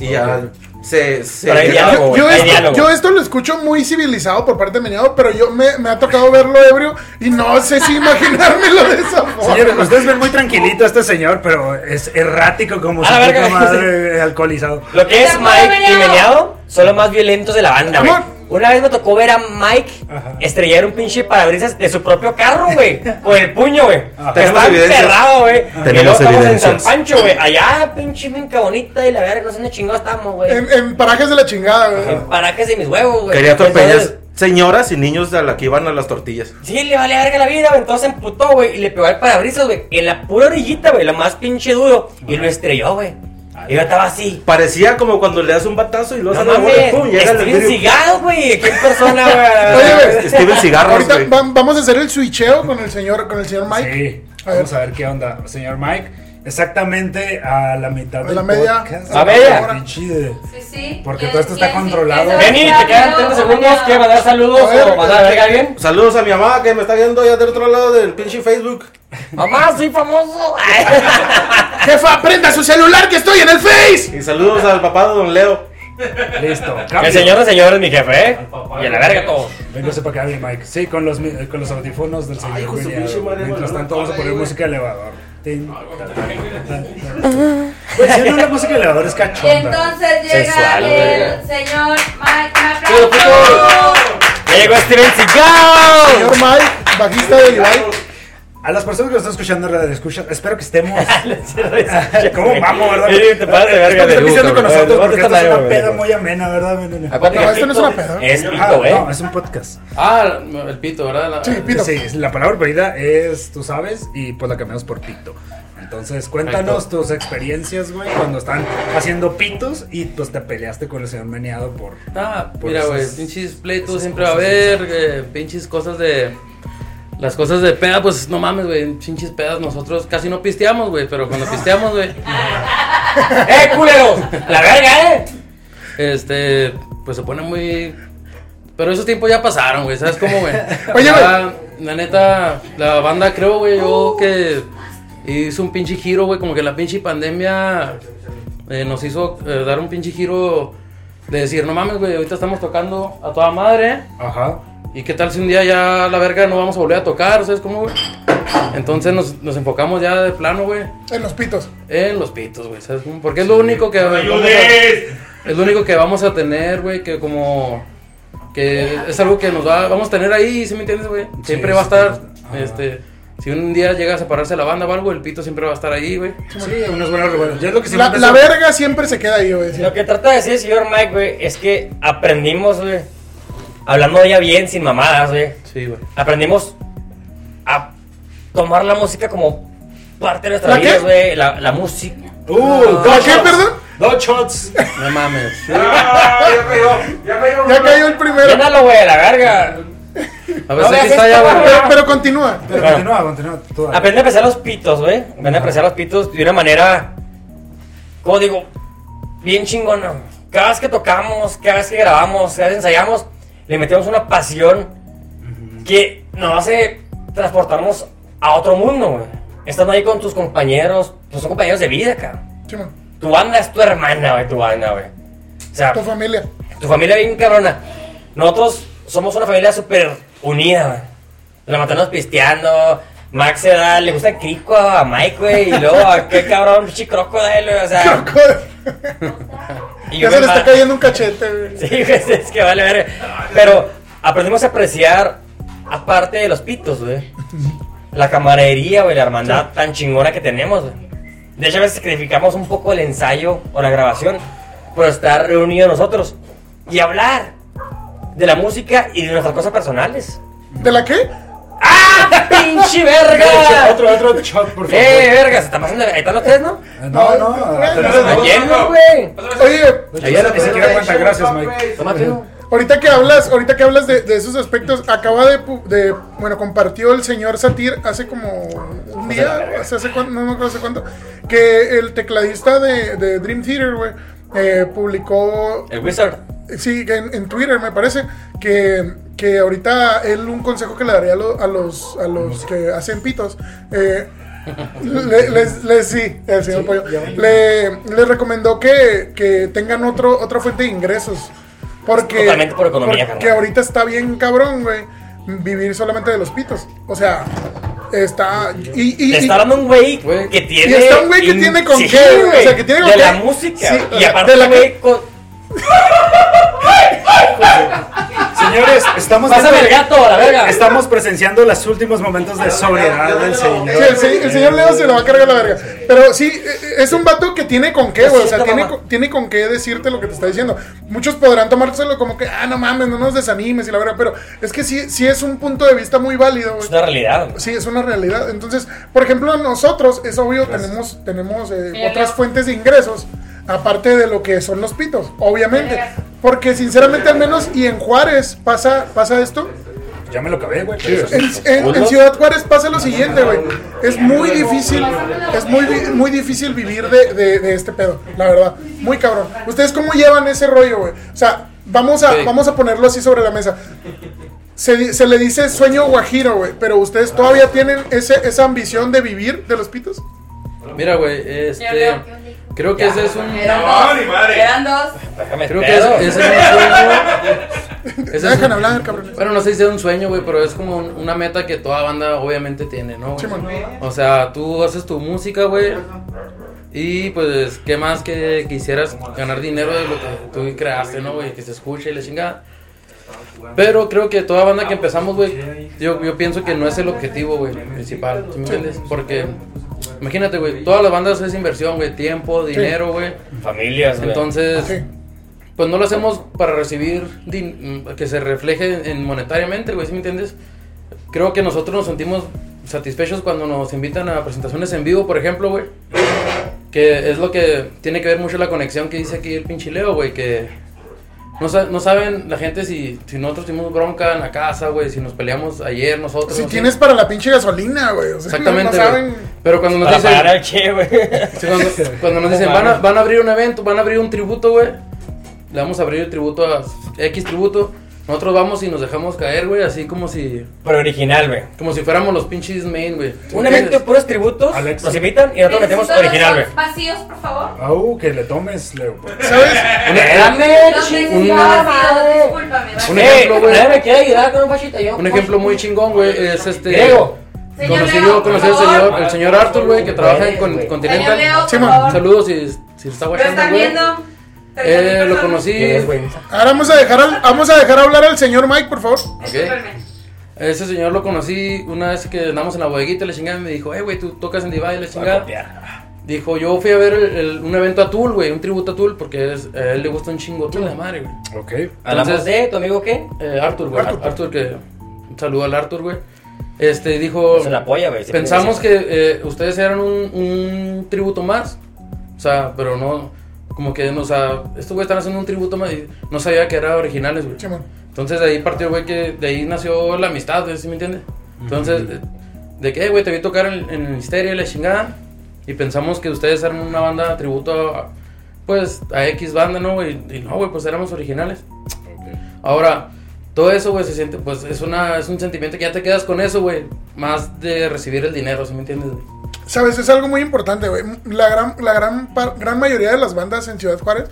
Y ya se... se Pero hay llega- diálogo, Yo, yo hay esto, diálogo. yo esto lo escucho muy civilizado por parte de Meneado, pero yo me, me ha tocado verlo ebrio y no sé si imaginármelo de esa forma. Señores, ustedes ven muy tranquilito a este señor, pero es errático como su madre alcoholizado. Lo que es Mike y meneado. Son los más violentos de la banda, güey. Amor. Una vez me tocó ver a Mike Ajá. estrellar un pinche parabrisas de su propio carro, güey. Con el puño, güey. Estaba evidencias. enterrado, güey. Tenemos y luego estamos en evidencias. San Pancho, güey. Allá, pinche finca bonita y la verga, no sé dónde chingados estamos, güey. En, en parajes de la chingada, güey. En parajes de mis huevos, güey. Quería atropellar señoras y niños de la que iban a las tortillas. Sí, le vale verga la vida, güey. Entonces se emputó, güey. Y le pegó al parabrisas, güey. En la pura orillita, güey. Lo más pinche duro. Y lo estrelló, güey. Y yo estaba así. Parecía como cuando le das un batazo y luego No sale la bola pum, llega Steven. Seagal, güey. ¿Qué persona, güey? Steven Cigarros, Ahorita güey. va- vamos a hacer el switcheo con el señor, con el señor Mike. Sí, A ver. vamos a ver qué onda, señor Mike. Exactamente a la mitad A del la media. podcast. A media. De- Sí, sí. Porque ¿Quién- todo esto está controlado. Vení, te quedan rápido, 30 segundos. mandar saludos A ver, o mandar a verga a alguien? Saludos a mi mamá que me está viendo ya del otro lado del pinche Facebook. Mamá, soy famoso. Jefa, prenda su celular que estoy en el Face. Y saludos al papá de Don Leo. Listo. El señor de señor es mi jefe, ¿eh? Y a la verga todo. Véngase para acá, mi Mike. Sí, con los, eh, con los audífonos del señor pinche madre, Mientras tanto, vamos a ay, poner música elevador. Tin, ta, ta, ta, ta. Pues si no, la música elevador es Y cachonda. entonces llega Sensual, el señor Mike. Ya llegó Steven Seagal. Señor Mike, bajista de Levi. A las personas que nos están escuchando, radio escuchan, espero que estemos. ¿Cómo vamos, verdad? Sí, te pasas de verga de con nosotros porque Esta esta es una peda muy amena, ¿verdad? No, esto no es una peda. Es Ah, pito, ¿eh? no, es un podcast. Ah, el pito, ¿verdad? Sí, pito. Sí, la palabra pedida es, tú sabes, y pues la cambiamos por pito. Entonces, cuéntanos tus experiencias, güey, cuando están haciendo pitos y pues te peleaste con el señor Meneado por... Ah, Por mira, güey, pinches pleitos siempre va a haber, eh, pinches cosas de... Las cosas de peda, pues no mames, güey, pinches pedas nosotros casi no pisteamos, güey, pero cuando pisteamos, güey, ¡Eh, culeros! ¡La verga, eh! este, pues se pone muy... Pero esos tiempos ya pasaron, güey, ¿sabes cómo, güey? Oye, Ya, La neta, la banda creo, güey, yo que hizo un pinche giro, güey, como que la pinche pandemia eh, nos hizo eh, dar un pinche giro de decir, no mames, güey, ahorita estamos tocando a toda madre. Ajá. ¿Y qué tal si un día ya la verga no vamos a volver a tocar? ¿Sabes cómo, güey? Entonces nos, nos enfocamos ya de plano, güey, En los pitos. en los pitos, güey, ¿sabes cómo? Porque es lo único que... a- es lo único que vamos a tener, güey, que como... Que es algo que nos va... Vamos a tener ahí, ¿sí me entiendes, güey? Siempre va a estar, Ajá. este... Si un día llega a separarse la banda o algo, el pito siempre va a estar ahí, güey. Sí, unos buenos recuerdos. Ya es lo que La, la empezó- verga siempre se queda ahí, güey. Lo que trata de decir el señor Mike, güey, es que aprendimos, güey, hablando ya bien, sin mamadas, güey, Sí, güey. aprendimos a tomar la música como parte de nuestra ¿La vida, qué? güey, la, la música. ¡Uh! ¿La dos qué, shots. perdón? Dos shots. No mames. Ah, ya cayó, ya cayó. Ya cayó el primero. Llénalo, güey, la verga. A ver No está ya, esto, güey. Pero, pero continúa. Pero Bueno. continúa, continúa. tú. Aprende a apreciar los pitos, güey. Aprende a apreciar los pitos de una manera, como digo, bien chingona. Cada vez que tocamos, cada vez que grabamos, cada vez que ensayamos, le metemos una pasión que nos hace transportarnos a otro mundo, güey. Estando ahí con tus compañeros, pues son compañeros de vida, cabrón. Simón, Tu banda es tu hermana, güey, tu banda, güey. O sea, tu familia. tu familia bien cabrona. Nosotros somos una familia súper unida, güey. La matamos pisteando. Max se da, le gusta el crico a Mike, güey. Y luego, a qué cabrón, pinche crocodile, güey. O sea, y Ya se le está cayendo un cachete, güey. Sí, es que vale ver. Pero aprendimos a apreciar, aparte de los pitos, güey, la camaradería, güey, la hermandad tan chingona que tenemos, güey. De hecho, a veces sacrificamos un poco el ensayo o la grabación por estar reunidos nosotros y hablar de la música y de nuestras cosas personales. ¿De la qué? ¡Ah, pinche verga! Otro, otro shot, por favor. ¡Eh, verga! ¿Se está pasando? Ahí están los tres, ¿no? Eh, No, no. Ayer, no, güey. Oye, Ayer Ni siquiera cuenta, gracias, Mike. Tómate uno. ahorita que hablas, ahorita que hablas de, de esos aspectos, acaba de, pu- de, bueno, compartió el señor Satir hace como un Pues día, hace, hace cuánto, no me acuerdo hace cuánto, que el tecladista de, de Dream Theater, güey, eh, publicó El Wizard. Sí, que en, en Twitter me parece que, que ahorita él un consejo que le daría a, lo- a los, a los que hacen pitos. eh, le, les, les- sí, el señor Pollo. Le, les recomendó que, que tengan otro, otra fuente de ingresos. Porque, Totalmente por economía, porque carnal. ahorita está bien cabrón, güey, vivir solamente de los pitos. O sea, está... Y, y- Te y- está hablando un güey que y tiene. está un güey que tiene con sí, qué, güey, o sea, que tiene con De qué. la música. Sí, y aparte, de la güey, con. Señores, estamos Pásame viendo- el gato, a la verga. Estamos presenciando los últimos momentos de sobriedad del señor. Sí, el, se- el señor Leo se lo va a cargar la verga. Pero sí, eh, es un vato que tiene con qué, güey. O sea, tiene, con- tiene con qué decirte lo que te está diciendo. Muchos podrán tomárselo como que, ah, no mames, no nos desanimes y la verga. Pero es que sí, sí es un punto de vista muy válido, güey. Es una realidad. güey. Sí, es una realidad. Entonces, por ejemplo, nosotros, es obvio, tenemos, tenemos eh, otras fuentes de ingresos, aparte de lo que son los pitos, obviamente. Porque sinceramente, al menos, y en Juárez pasa, pasa esto. Ya me lo acabé, güey. En, en- en Ciudad Juárez pasa lo siguiente, güey. Es muy difícil, es muy, muy difícil vivir de, de- de este pedo, la verdad. Muy cabrón. ¿Ustedes cómo llevan ese rollo, güey? O sea, vamos a, Sí. vamos a ponerlo así sobre la mesa. Se, se le dice sueño guajiro, güey, pero ustedes todavía tienen ese, esa ambición de vivir de los pitos. Mira, güey, este. Creo que ese es un. Eran No, dos. ni madre. Eran dos. Déjame Creo que ese, ese es un sueño. Ese es Dejan un- hablar, cabrones. Bueno, no sé si es un sueño, güey, pero es como un- una meta que toda banda obviamente tiene, ¿no? güey? Simón. O sea, tú haces tu música, güey. Y pues, ¿qué más que quisieras ganar dinero de lo que tú creaste, ¿no, güey? Que se escuche y la chingada. Pero creo que toda banda que empezamos, güey, yo, yo pienso que no es el objetivo, güey, principal, ¿sí me entiendes? Porque, imagínate, güey, todas las bandas es inversión, güey, tiempo, dinero, güey. Familias, güey. Entonces, pues no lo hacemos para recibir din- que se refleje en monetariamente, güey, ¿sí me entiendes? Creo que nosotros nos sentimos satisfechos cuando nos invitan a presentaciones en vivo, por ejemplo, güey. Que es lo que tiene que ver mucho la conexión que dice aquí el pinche Leo, güey, que no, sa- no saben la gente si, si nosotros tuvimos bronca en la casa, güey, si nos peleamos ayer nosotros. Si no sé. tienes para la pinche gasolina, güey. O sea, Exactamente, no güey. saben. Pero cuando nos Para dicen... che, güey. Cuando, cuando nos dicen, van a, van a abrir un evento, van a abrir un tributo, güey. Le vamos a abrir el tributo a X tributo. Nosotros vamos y nos dejamos caer, güey, así como si Pero original, güey. como si fuéramos los pinches main, güey. ¿Sí Un evento de puros tributos. Alex. Nos invitan y nosotros metemos original, güey. vacíos, por favor. Au, que le tomes, Leo. ¿Sabes? Los chingada madre. Un ejemplo, güey. nadie me quiere ayudar con un fachito yo. Un ejemplo muy chingón, güey, es este... Por conocí al favor. señor, el señor Arthur, güey, que trabaja en Con- Güey. Continental. Saludos si, si está ¿Lo guachando, están güey. viendo? Eh, lo conocí. Ahora vamos a dejar al- vamos a dejar hablar al señor Mike, por favor. Discúlpenme. Ese señor lo conocí una vez que andamos en la bodeguita, le chingada, y me dijo, eh, güey, tú tocas en Divide, le Voy a chingada. Dijo, yo fui a ver el- el- un evento a Tool, güey, un tributo a Tool, porque es- a él le gusta un chingo Tool de madre, güey. Ok. Hablamos Entonces- de tu amigo qué? Eh, Arthur, güey. Arthur, que. Un saludo al Arthur, güey. Este dijo. Se la apoya, güey. Pensamos que eh, ustedes eran un, un tributo más. O sea, pero no. Como que, no, o sea, estos güeyes están haciendo un tributo más y no sabía que eran originales, güey. Entonces de ahí partió, güey, que de ahí nació la amistad, güey, ¿sí me entiendes? Entonces, eh, de que, eh, güey, te vi tocar en, en el Histeria y la chingada. Y pensamos que ustedes eran una banda tributo a, pues, a X banda, ¿no, güey? Y no, güey, pues éramos originales. Ahora, todo eso, güey, se siente, pues es, una, es un sentimiento que ya te quedas con eso, güey. Más de recibir el dinero, ¿sí me entiendes? güey? Sabes, es algo muy importante, güey. La gran, la gran, gran mayoría de las bandas en Ciudad Juárez,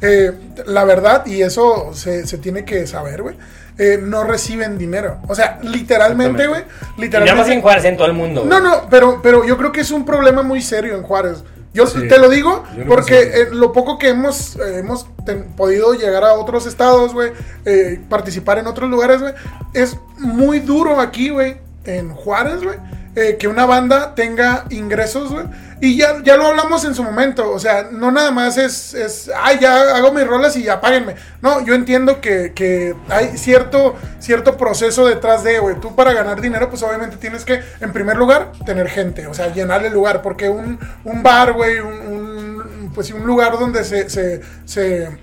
eh, la verdad, y eso se, se tiene que saber, güey, eh, no reciben dinero. O sea, literalmente, güey, literalmente. en Juárez, en todo el mundo. No, no, pero, pero yo creo que es un problema muy serio en Juárez. Yo Sí. te lo digo porque eh, lo poco que hemos, eh, hemos ten- podido llegar a otros estados, güey, eh, participar en otros lugares, güey, es muy duro aquí, güey, en Juárez, güey, eh, que una banda tenga ingresos, güey. Y ya, ya lo hablamos en su momento, o sea, no nada más es, es ay, ya hago mis rolas y ya páguenme. No, yo entiendo que, que hay cierto, cierto proceso detrás de, güey, tú para ganar dinero, pues obviamente tienes que, en primer lugar, tener gente, o sea, llenar el lugar, porque un, un bar, güey, un, un- pues un lugar donde se, se, se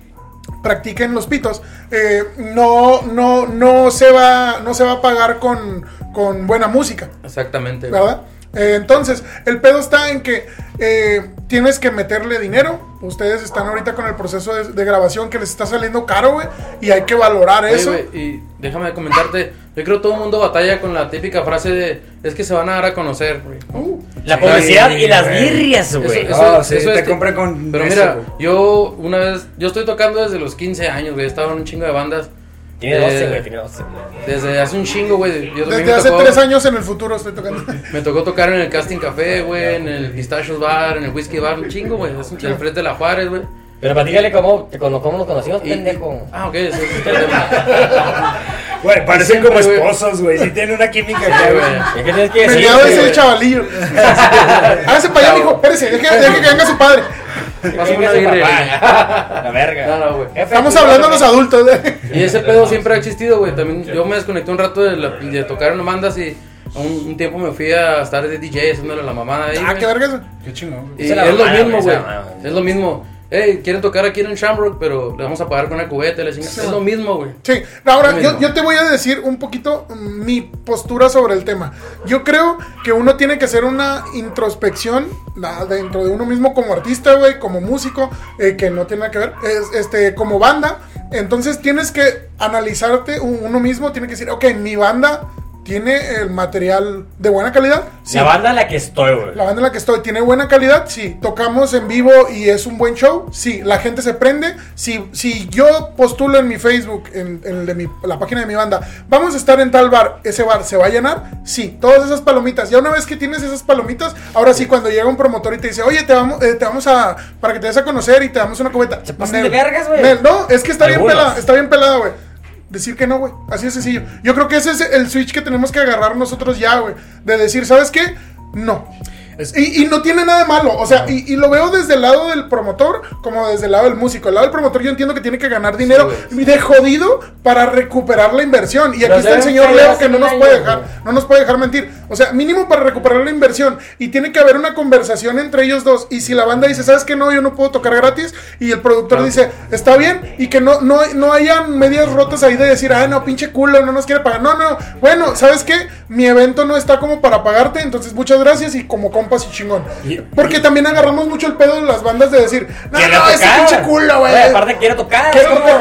practiquen los pitos, eh, no, no, no se va, no se va a pagar con, con buena música. Exactamente. ¿verdad? Eh, entonces, el pedo está en que eh, tienes que meterle dinero. Ustedes están ahorita con el proceso de, de grabación que les está saliendo caro, güey. Y hay que valorar Oye, eso. y déjame comentarte, yo creo que todo el mundo batalla con la típica frase de, es que se van a dar a conocer, güey. Uh, La publicidad Sí, y las birrias, güey. Eso- Ah, sí, te es- compré con Pero eso, mira, yo una vez, yo estoy tocando desde los 15 años, güey, he estado en un chingo de bandas. Tiene Eh, 12, güey. Tiene 12. Desde hace un chingo, güey. Yo también desde me hace tocó- tres años en el futuro estoy tocando. Me tocó tocar en el Casting Café, güey, en el Pistachios Bar, en el Whisky Bar, un chingo, güey. Es un el frente de la Juárez, güey. Pero platícale cómo, te cono- cómo nos conocimos, Y- pendejo. Ah, ok, sí, sí, sí, sí. Güey, parecen Siempre, como güey. esposos, güey. Sí tienen una química acá, güey. Es que tienes que decir. Es el chavalillo. Hágase para allá, mijo. Espérese, deje, deje que venga su padre. Pásame una birria. La verga. No, no, güey. Jefe, Estamos hablando güey. los adultos. Y ese pedo siempre ha existido, güey. También yo me desconecté un rato de, la- de tocar en bandas y un, un tiempo me fui a estar de DJ haciéndole la mamada ahí. Ah, güey. qué verga eso. Qué chingón. Y es es lo mismo, güey, güey. esa mamada, güey. Es lo mismo. Hey, quieren tocar aquí en Shamrock, pero le vamos a pagar con una cubeta. y la chingada. Es lo mismo, güey. Sí, ahora yo, te voy a decir un poquito mm, mi postura sobre el tema. Yo creo que uno tiene que hacer una introspección dentro de uno mismo como artista, güey, como músico, eh, que no tiene nada que ver, es, este, como banda. Entonces tienes que analizarte uno mismo, tiene que decir, ok, mi banda tiene el material de buena calidad. Sí. La banda en la que estoy, güey. La banda en la que estoy tiene buena calidad, sí. Tocamos en vivo y es un buen show, sí. La gente se prende. Si, si yo postulo en mi Facebook, en, en el de mi, la página de mi banda, vamos a estar en tal bar, ese bar se va a llenar, sí. Todas esas palomitas. Ya una vez que tienes esas palomitas, ahora sí, cuando llega un promotor y te dice, oye, te vamos, eh, te vamos a, para que te des a conocer y te damos una cubeta. Se pasan de vergas, güey. No, es que está bien pelada, está bien pelada, güey. Decir que no, güey. Así de sencillo. Yo creo que ese es el switch que tenemos que agarrar nosotros ya, güey. De decir, ¿sabes qué? No. Es- Y, y no tiene nada de malo. O sea, y, y lo veo desde el lado del promotor como desde el lado del músico. El lado del promotor yo entiendo que tiene que ganar dinero de jodido para recuperar la inversión. Y Pero aquí está el señor Leo que no nos puede dejar, no nos puede dejar mentir. O sea, mínimo para recuperar la inversión. Y tiene que haber una conversación entre ellos dos. Y si la banda dice, ¿sabes qué? No, yo no puedo tocar gratis. Y el productor dice, está bien. Y que no, no, no hayan medias rotas ahí de decir, ah, no, pinche culo, no nos quiere pagar. No, no. Bueno, ¿sabes qué? Mi evento no está como para pagarte. Entonces, muchas gracias. Y como compas y chingón. Porque también agarramos mucho el pedo de las bandas de decir, no, no, ese tocar. pinche culo, güey. Aparte quiere tocar.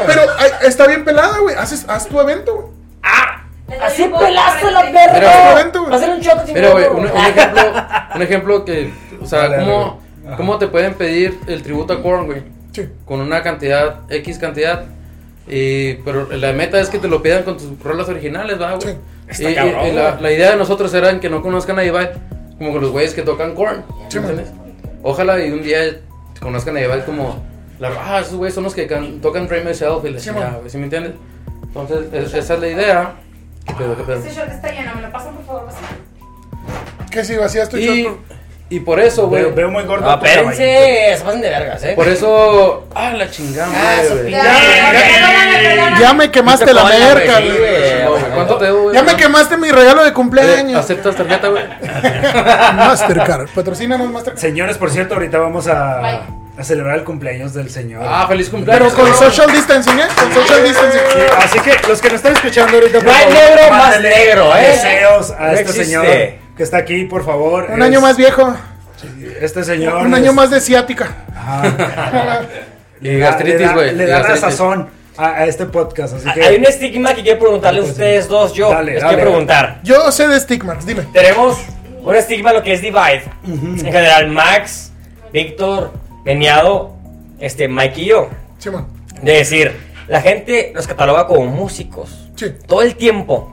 Pero ay, está bien pelada, güey. Haces, haz tu evento, güey. Así pelaste la perra. ser un shot sin Mira, güey, un, un ejemplo, un ejemplo que, o sea, Dale, ¿cómo, dale. ¿cómo te pueden pedir el tributo a Korn, güey? Sí. Con una cantidad, X cantidad, y, pero la meta es que te lo pidan con tus rolas originales, ¿va, güey? Sí. Está Y, y- cabrón, y la, la idea de nosotros era en que no conozcan a Ibai, como con los güeyes que tocan Korn, Sí. ¿entiendes? Ojalá y un día conozcan a Ibai como, la, ah, esos güeyes son los que can- tocan Dream Myself y la Sí, güey, ¿sí me entiendes? Entonces, es- esa es la idea. ¿Qué pedo, qué pedo? Ese shot está lleno, ¿me lo pasan por favor? Que si vacías tu Y, shot, y por eso, güey. Veo, veo muy tu caballito. espérense. Se pasan de vergas, eh. Por eso. Ah, la chingada, Ah, güey. Ya me quemaste la merca, güey, ¿Cuánto te debo? Ya me quemaste mi regalo de Eh, cumpleaños. ¿Aceptas tarjeta, güey? Mastercard. Patrocínanos Mastercard. Señores, por cierto, ahorita vamos a, a celebrar el cumpleaños del señor. Ah, feliz Pero cumpleaños. con social distancing, ¿eh? Con social distancing. Así que los que nos están escuchando ahorita, por No hay negro más negro, ¿eh? Deseos a No este existe. señor que está aquí, por favor. Un Es- año más viejo. Este señor. Un año es- más de ciática. Y le da- gastritis, le da- güey. Le y da la sazón a, a este podcast. Así que. Hay un estigma que quiero preguntarle a ustedes dos. Yo Dale, les dale. quiero preguntar. Yo sé de stigmas, dime. Tenemos un estigma lo que es Divide. En general, Max, Víctor, Veniado, este, Mike y yo. Simón. De decir, la gente los cataloga como músicos. Sí. Todo el tiempo.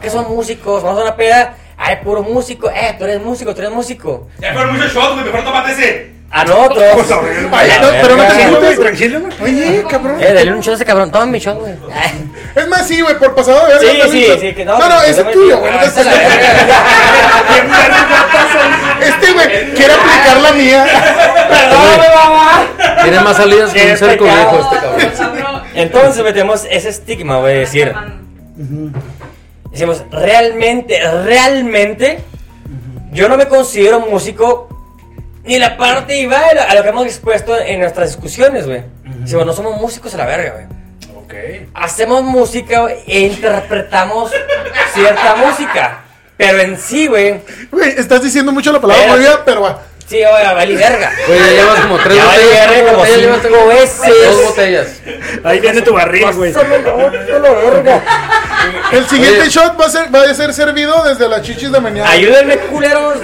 Que son músicos, vamos a una peda. Ay, puro músico. Eh, tú eres músico, tú eres músico. Ya fueron muchos shots, güey. Mejor tómate ese. A nosotros. Ay, no, pero no te Tranquilo, güey, sientas. tranquilo, güey. Oye, cabrón. Eh, dale un shot a ese cabrón. Toma mi shot, güey. Es más, sí, güey, por pasado de verga, Sí, ¿no has sí, que no, No, no, es tuyo, güey. Ah. Este, güey, quiere aplicar la mía. Perdóname, mamá. Tiene más salidas que un cerco viejo este cabrón. Entonces metemos ese estigma, güey, de decir. Decimos, realmente, realmente, yo no me considero músico ni la parte iba a lo- que hemos expuesto en nuestras discusiones, güey. Decimos, no somos músicos a la verga, güey. Ok. Hacemos música e interpretamos cierta música. Pero en sí, güey, Güey, estás diciendo mucho la palabra Espérate. muy bien, pero. Sí, güey, a valer verga. Güey, ya llevas como tres Ya vale botellas. verga ¿cuántas como botellas llevas? cinco veces. Dos botellas. Ahí viene tu barril, güey. Verga. El siguiente Oye. shot va a, ser, va a ser servido desde las chichis de mañana. Ayúdenme, culeros.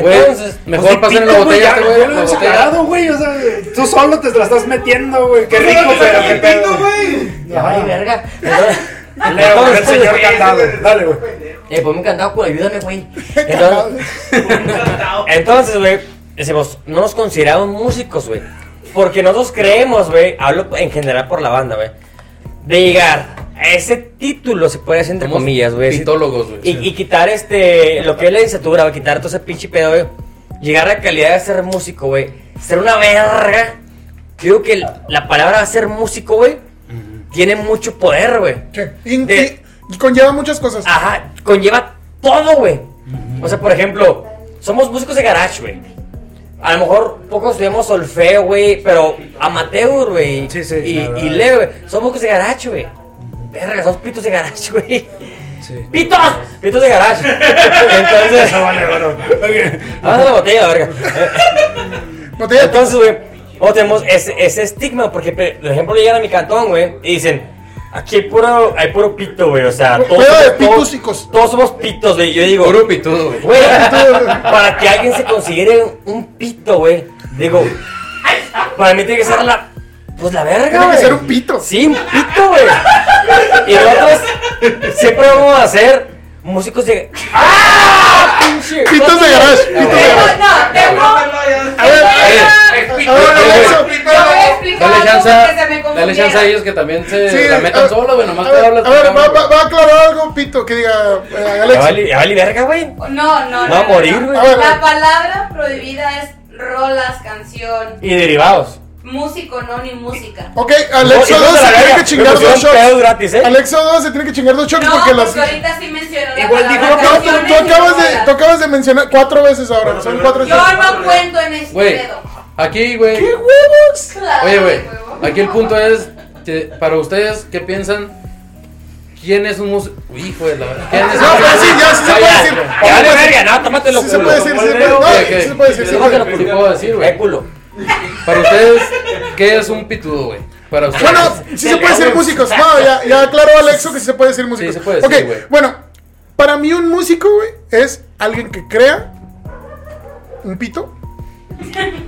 Güey, Entonces, mejor pasen la botella, ya, este ya güey. lo botella. cagado, güey. O sea, tú solo te la estás metiendo, güey. Qué rico, pero qué pedo. güey. ya vale verga. Leo, el señor cantado. Dale, güey. Eh, ponme un cantado, culo, ayúdame, güey. Entonces, entonces, güey, decimos, no nos consideramos músicos, güey. Porque nosotros creemos, güey, hablo en general por la banda, güey, de llegar a ese título, se puede decir entre Somos comillas, güey. pitólogos, güey. Y, y quitar este, lo que es la licenciatura, güey, quitar todo ese pinche pedo, güey. Llegar a la calidad de ser músico, güey. Ser una verga. Creo que la palabra ser músico, güey, tiene mucho poder, güey. Sí. Y, De- y- y conlleva muchas cosas. Ajá, conlleva todo, güey. O sea, por ejemplo, somos músicos de garage, güey. A lo mejor pocos estudiamos solfeo, güey, pero amateur, güey. Sí, sí, Y, y leve, güey. Somos músicos de garage, güey. Verga, somos pitos de garage, güey. Sí. ¡Pitos! Pitos de garage. Entonces, Eso vale, bueno. Ok. vamos a la botella, verga. Botella. Entonces, güey, o tenemos ese, ese estigma, porque, por ejemplo, llegan a mi cantón, güey, y dicen, aquí hay puro, hay puro pito, güey, o sea, todos, de somos- todos- todos somos pitos, güey, yo digo, Puro pitudo, güey. güey, para que alguien se considere un pito, güey, digo, para mí tiene que ser la, pues la verga, Tiene que ser un pito. Sí, un pito, güey. Y nosotros siempre vamos a ser músicos de... ¡Ah! Pinche. Pitos de garage. Pitos de garage. no, tengo. A ver, a ver, Yo eso. voy a explicar Dale chance, porque se me dale chance a ellos que también se Sí, la metan solos, güey. Nomás te hablas. a ver, va, va- va a aclarar algo, Pito, que diga eh, Ya Alex. vale, verga, güey. No, no, no. No, a morir, güey. La palabra prohibida es rolas, canción. Y derivados. Músico, no ni música. Ok, Alexo No, y 2 no se tiene que chingar dos shots. gratis, ¿eh? Alexo 2 se tiene que chingar dos shots No, porque porque las. ahorita sí mencionó Igual dijo, No, tú, canciones tú acabas de, rolas. tú acabas de mencionar cuatro veces ahora. Son cuatro Yo no cuento en este Güey, pedo. aquí, güey. ¡Qué huevos! Claro, Oye, güey, aquí el punto es que para ustedes, ¿qué piensan? ¿Quién es un músico? Hijo de la verdad. ¿Quién es No, un pero sí, ya sí se puede decir. Vale verga, no, tómatelo Sí se puede decir, sí se puede. Decir. sí se puede decir. sí puedo decir, Eh, güey. Para ustedes, ¿qué es un pitudo, güey? Para ustedes. Bueno, sí se puede decir músicos. No, ya, ya aclaró Alexo que sí se puede decir músicos. Sí, se puede decir, Ok, güey. bueno, para mí un músico, güey, es alguien que crea un pito.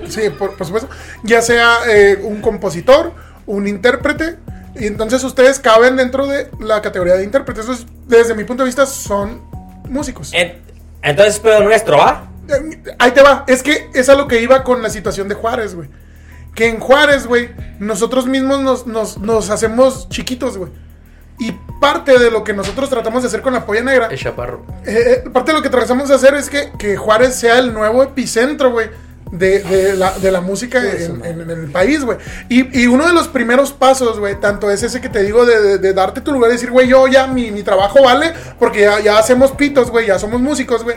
Sí, por, por supuesto. Ya sea eh, un compositor, un intérprete. Y entonces ustedes caben dentro de la categoría de intérpretes. Entonces, desde mi punto de vista, son músicos. En- Entonces, pedo nuestro, ¿va? Ahí te va. Es que es a lo que iba con la situación de Juárez, güey. Que en Juárez, güey, nosotros mismos nos, nos, nos hacemos chiquitos, güey. Y parte de lo que nosotros tratamos de hacer con la polla negra, El chaparro. eh, eh, parte de lo que tratamos de hacer es que, que Juárez sea el nuevo epicentro, güey. De, de la, de la música en, en- en el país, güey. Y, y uno de los primeros pasos, güey, tanto es ese que te digo de, de- de darte tu lugar y decir, güey, yo ya mi, mi trabajo vale, porque ya, ya hacemos pitos, güey, ya somos músicos, güey.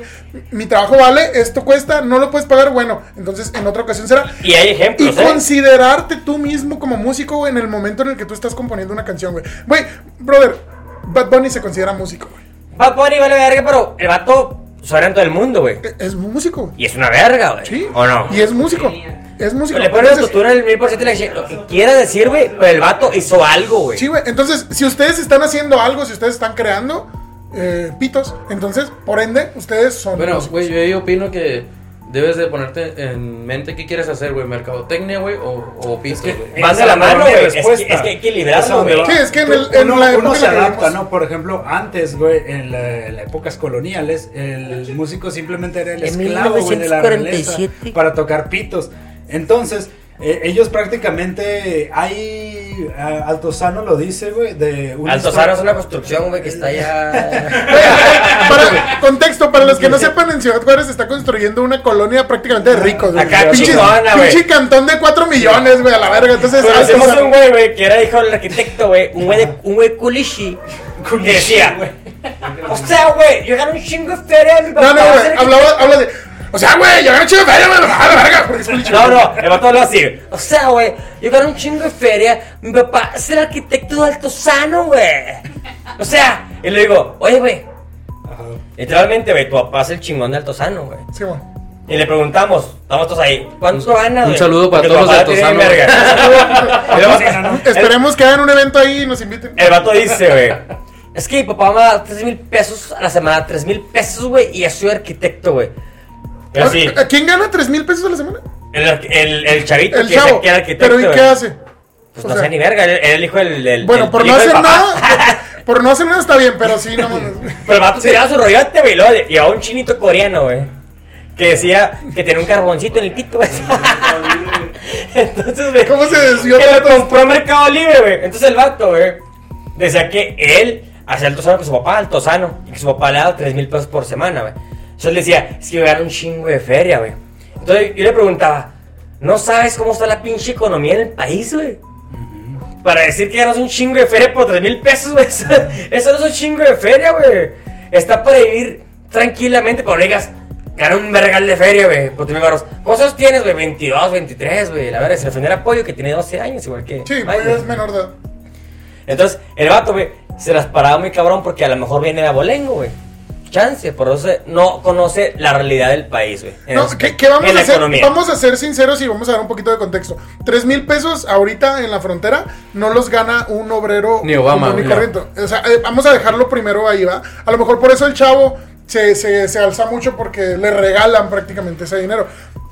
Mi trabajo vale, esto cuesta, no lo puedes pagar, bueno, entonces en otra ocasión será. Y hay Y ejemplos, ¿eh? considerarte tú mismo como músico, güey, en el momento en el que tú estás componiendo una canción, güey. Güey, brother, Bad Bunny se considera músico, güey. Bad Bunny vale verga, pero el vato suena en todo el mundo, güey. E- Es músico. Y es una verga, güey. Sí. ¿O no? Y es músico. Es músico. Le pones autotune el mil por ciento lo que quiera decir, güey, pero el vato hizo algo, güey. Sí, güey. Entonces, si ustedes están haciendo algo, si ustedes están creando eh, pitos, entonces, por ende, ustedes son. Bueno, güey, yo opino que debes de ponerte en mente qué quieres hacer, güey. Mercadotecnia, güey, o, o pisto, güey. Van de la Esa mano, no es güey. Es que, respuesta. es que hay que equilibrarlo, güey. no Sí, es que en, el, en uno, la uno se la que adapta, ¿no? Por ejemplo, antes, güey, en, la- las épocas coloniales, el músico simplemente era el esclavo, güey, de la realeza 1947. para tocar pitos. Entonces, eh, ellos prácticamente, hay, a- Altozano lo dice, güey, de una Altozano es una construcción, güey, que está allá. Para, contexto, para los que no sepan, en Ciudad Juárez se está construyendo una colonia prácticamente de ricos. güey. Acá, Pinche- chingona, güey. Pinche cantón de 4 millones, güey, a la verga. Entonces, Conocemos Altozano- un güey, güey, que era hijo del arquitecto, güey. Un güey de, un güey culichi. Que decía, o sea, güey, yo gano un chingo de feria. Mi papá No, no, güey. Hablaba, habla de. O sea, güey, yo gané chido de feria, güey. A la verga. Porque es culichi. No, no, el vato habló así. O sea, güey, yo gano un chingo de feria. Mi papá es el arquitecto de Altozano, güey. O sea, y le digo, oye, güey. Literalmente, güey, tu papá es el chingón de Altozano, güey. Sí, güey. Y le preguntamos, estamos todos ahí, ¿cuánto gana, un saludo para todos los de Altozano. Esperemos que hagan un evento ahí y nos inviten. El vato dice, güey. Es que mi papá me da 3 mil pesos a la semana, 3 mil pesos, güey, y yo soy arquitecto, güey. Así, ¿A quién gana 3 mil pesos a la semana? el, el, el chavito El que, chavo. que era arquitecto. Pero ¿y qué hace? Pues O no sea, sé ni verga, era el hijo del. Bueno, por no hacer nada, por no hacer nada está bien, pero sí, no. Pero el vato tiraba su rollote, güey, y llevaba un chinito coreano, güey. Que decía que tenía un carboncito en el pito, güey. Entonces, güey. ¿Cómo se desvió Que lo compró en Mercado Libre, güey. Entonces el vato, güey, decía que él hacía el tosano con su papá, el tosano, y que su papá le daba 3 mil pesos por semana, güey. Entonces él decía, es que yo gano un chingo de feria, güey. Entonces yo le preguntaba, ¿no sabes cómo está la pinche economía en el país, güey? Para decir que ganas un chingo de feria por 3 mil pesos, güey. Eso, eso no es un chingo de feria, güey. Está para vivir tranquilamente, pero no digas, gana un vergal de feria, güey, por 3 mil baros. ¿Cuántos tienes, güey? 22, 23, güey. La verdad, se refiere a Pollo, que tiene 12 años, igual que. Sí, pues es menor de edad. Entonces, el vato, güey, se las paraba muy cabrón porque a lo mejor viene de abolengo, güey. Chance, por eso no conoce la realidad del país, güey. No, el- ¿qué, qué vamos en a la hacer? economía. Vamos a ser sinceros y vamos a dar un poquito de contexto. Tres mil pesos ahorita en la frontera no los gana un obrero Ni Obama, corriente. O sea, eh, vamos a dejarlo primero ahí, ¿va? A lo mejor por eso el chavo se, se, se alza mucho porque le regalan prácticamente ese dinero.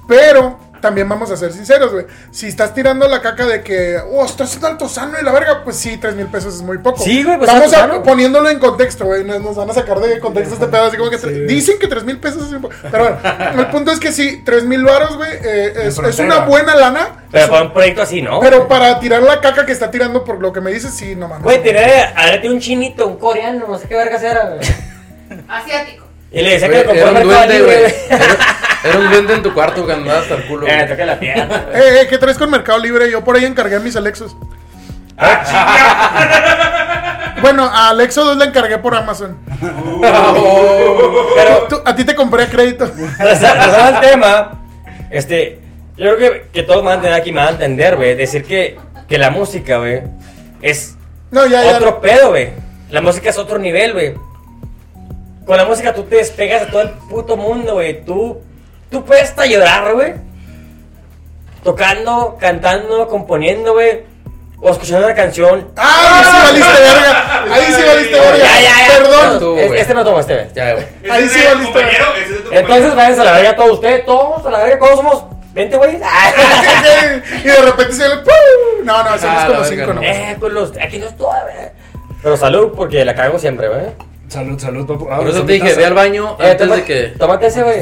Pero también vamos a ser sinceros, güey. Si estás tirando la caca de que, oh, estás haciendo alto sano y la verga, pues sí, tres mil pesos es muy poco. Sí, güey, pues Vamos a, poniéndolo en contexto, güey. Nos, nos van a sacar de contexto este pedo. Así como que tre- dicen que tres mil pesos es muy poco. Pero bueno, el punto es que sí, tres mil varos, güey, eh, es, una buena lana. Pero para un proyecto así, ¿no? Pero para tirar la caca que está tirando por lo que me dices, sí, no mames. Güey, ahora tiene un chinito, un coreano, no sé qué vergas era, güey. Asiático. Y le decía que lo compró en un Mercado duende, Libre, güey. Era, un duende en tu cuarto que andaba hasta el culo. Eh, toca la pierna. Eh, eh, ¿qué traes con Mercado Libre? Yo por ahí encargué mis Alexos. Bueno, a Alexo 2 le encargué por Amazon. Pero, Tú- a ti te compré a crédito. pasando al tema, este, yo creo que, que todos me van a entender aquí, me van a entender, güey. Decir que, que la música, güey, es No, ya, ya. otro pedo, güey. La música es otro nivel, güey. Con la música tú te despegas de todo el puto mundo, güey. Tú, tú puedes hasta llorar, güey. Tocando, cantando, componiendo, güey. O escuchando una canción. ¡Ah! Ahí sí valiste verga. Ahí sí valiste verga. Ya, ya, ya. Perdón. Tú, Es- güey. Este no toma, este. ve. Ya, güey. Ahí sí es valiste verga. es Entonces váyanse a la verga todos ustedes, todos a la verga, todos somos 20, güey. y de repente se le. ¡pum! No, no, somos Ah, como cinco no. eh, pues los, aquí no estoy, güey. Pero salud, porque la cago siempre, güey. Salud, salud, papu. Ah, Por eso te dije, ve al baño Eh, antes toma- de que. Tómate ese, güey.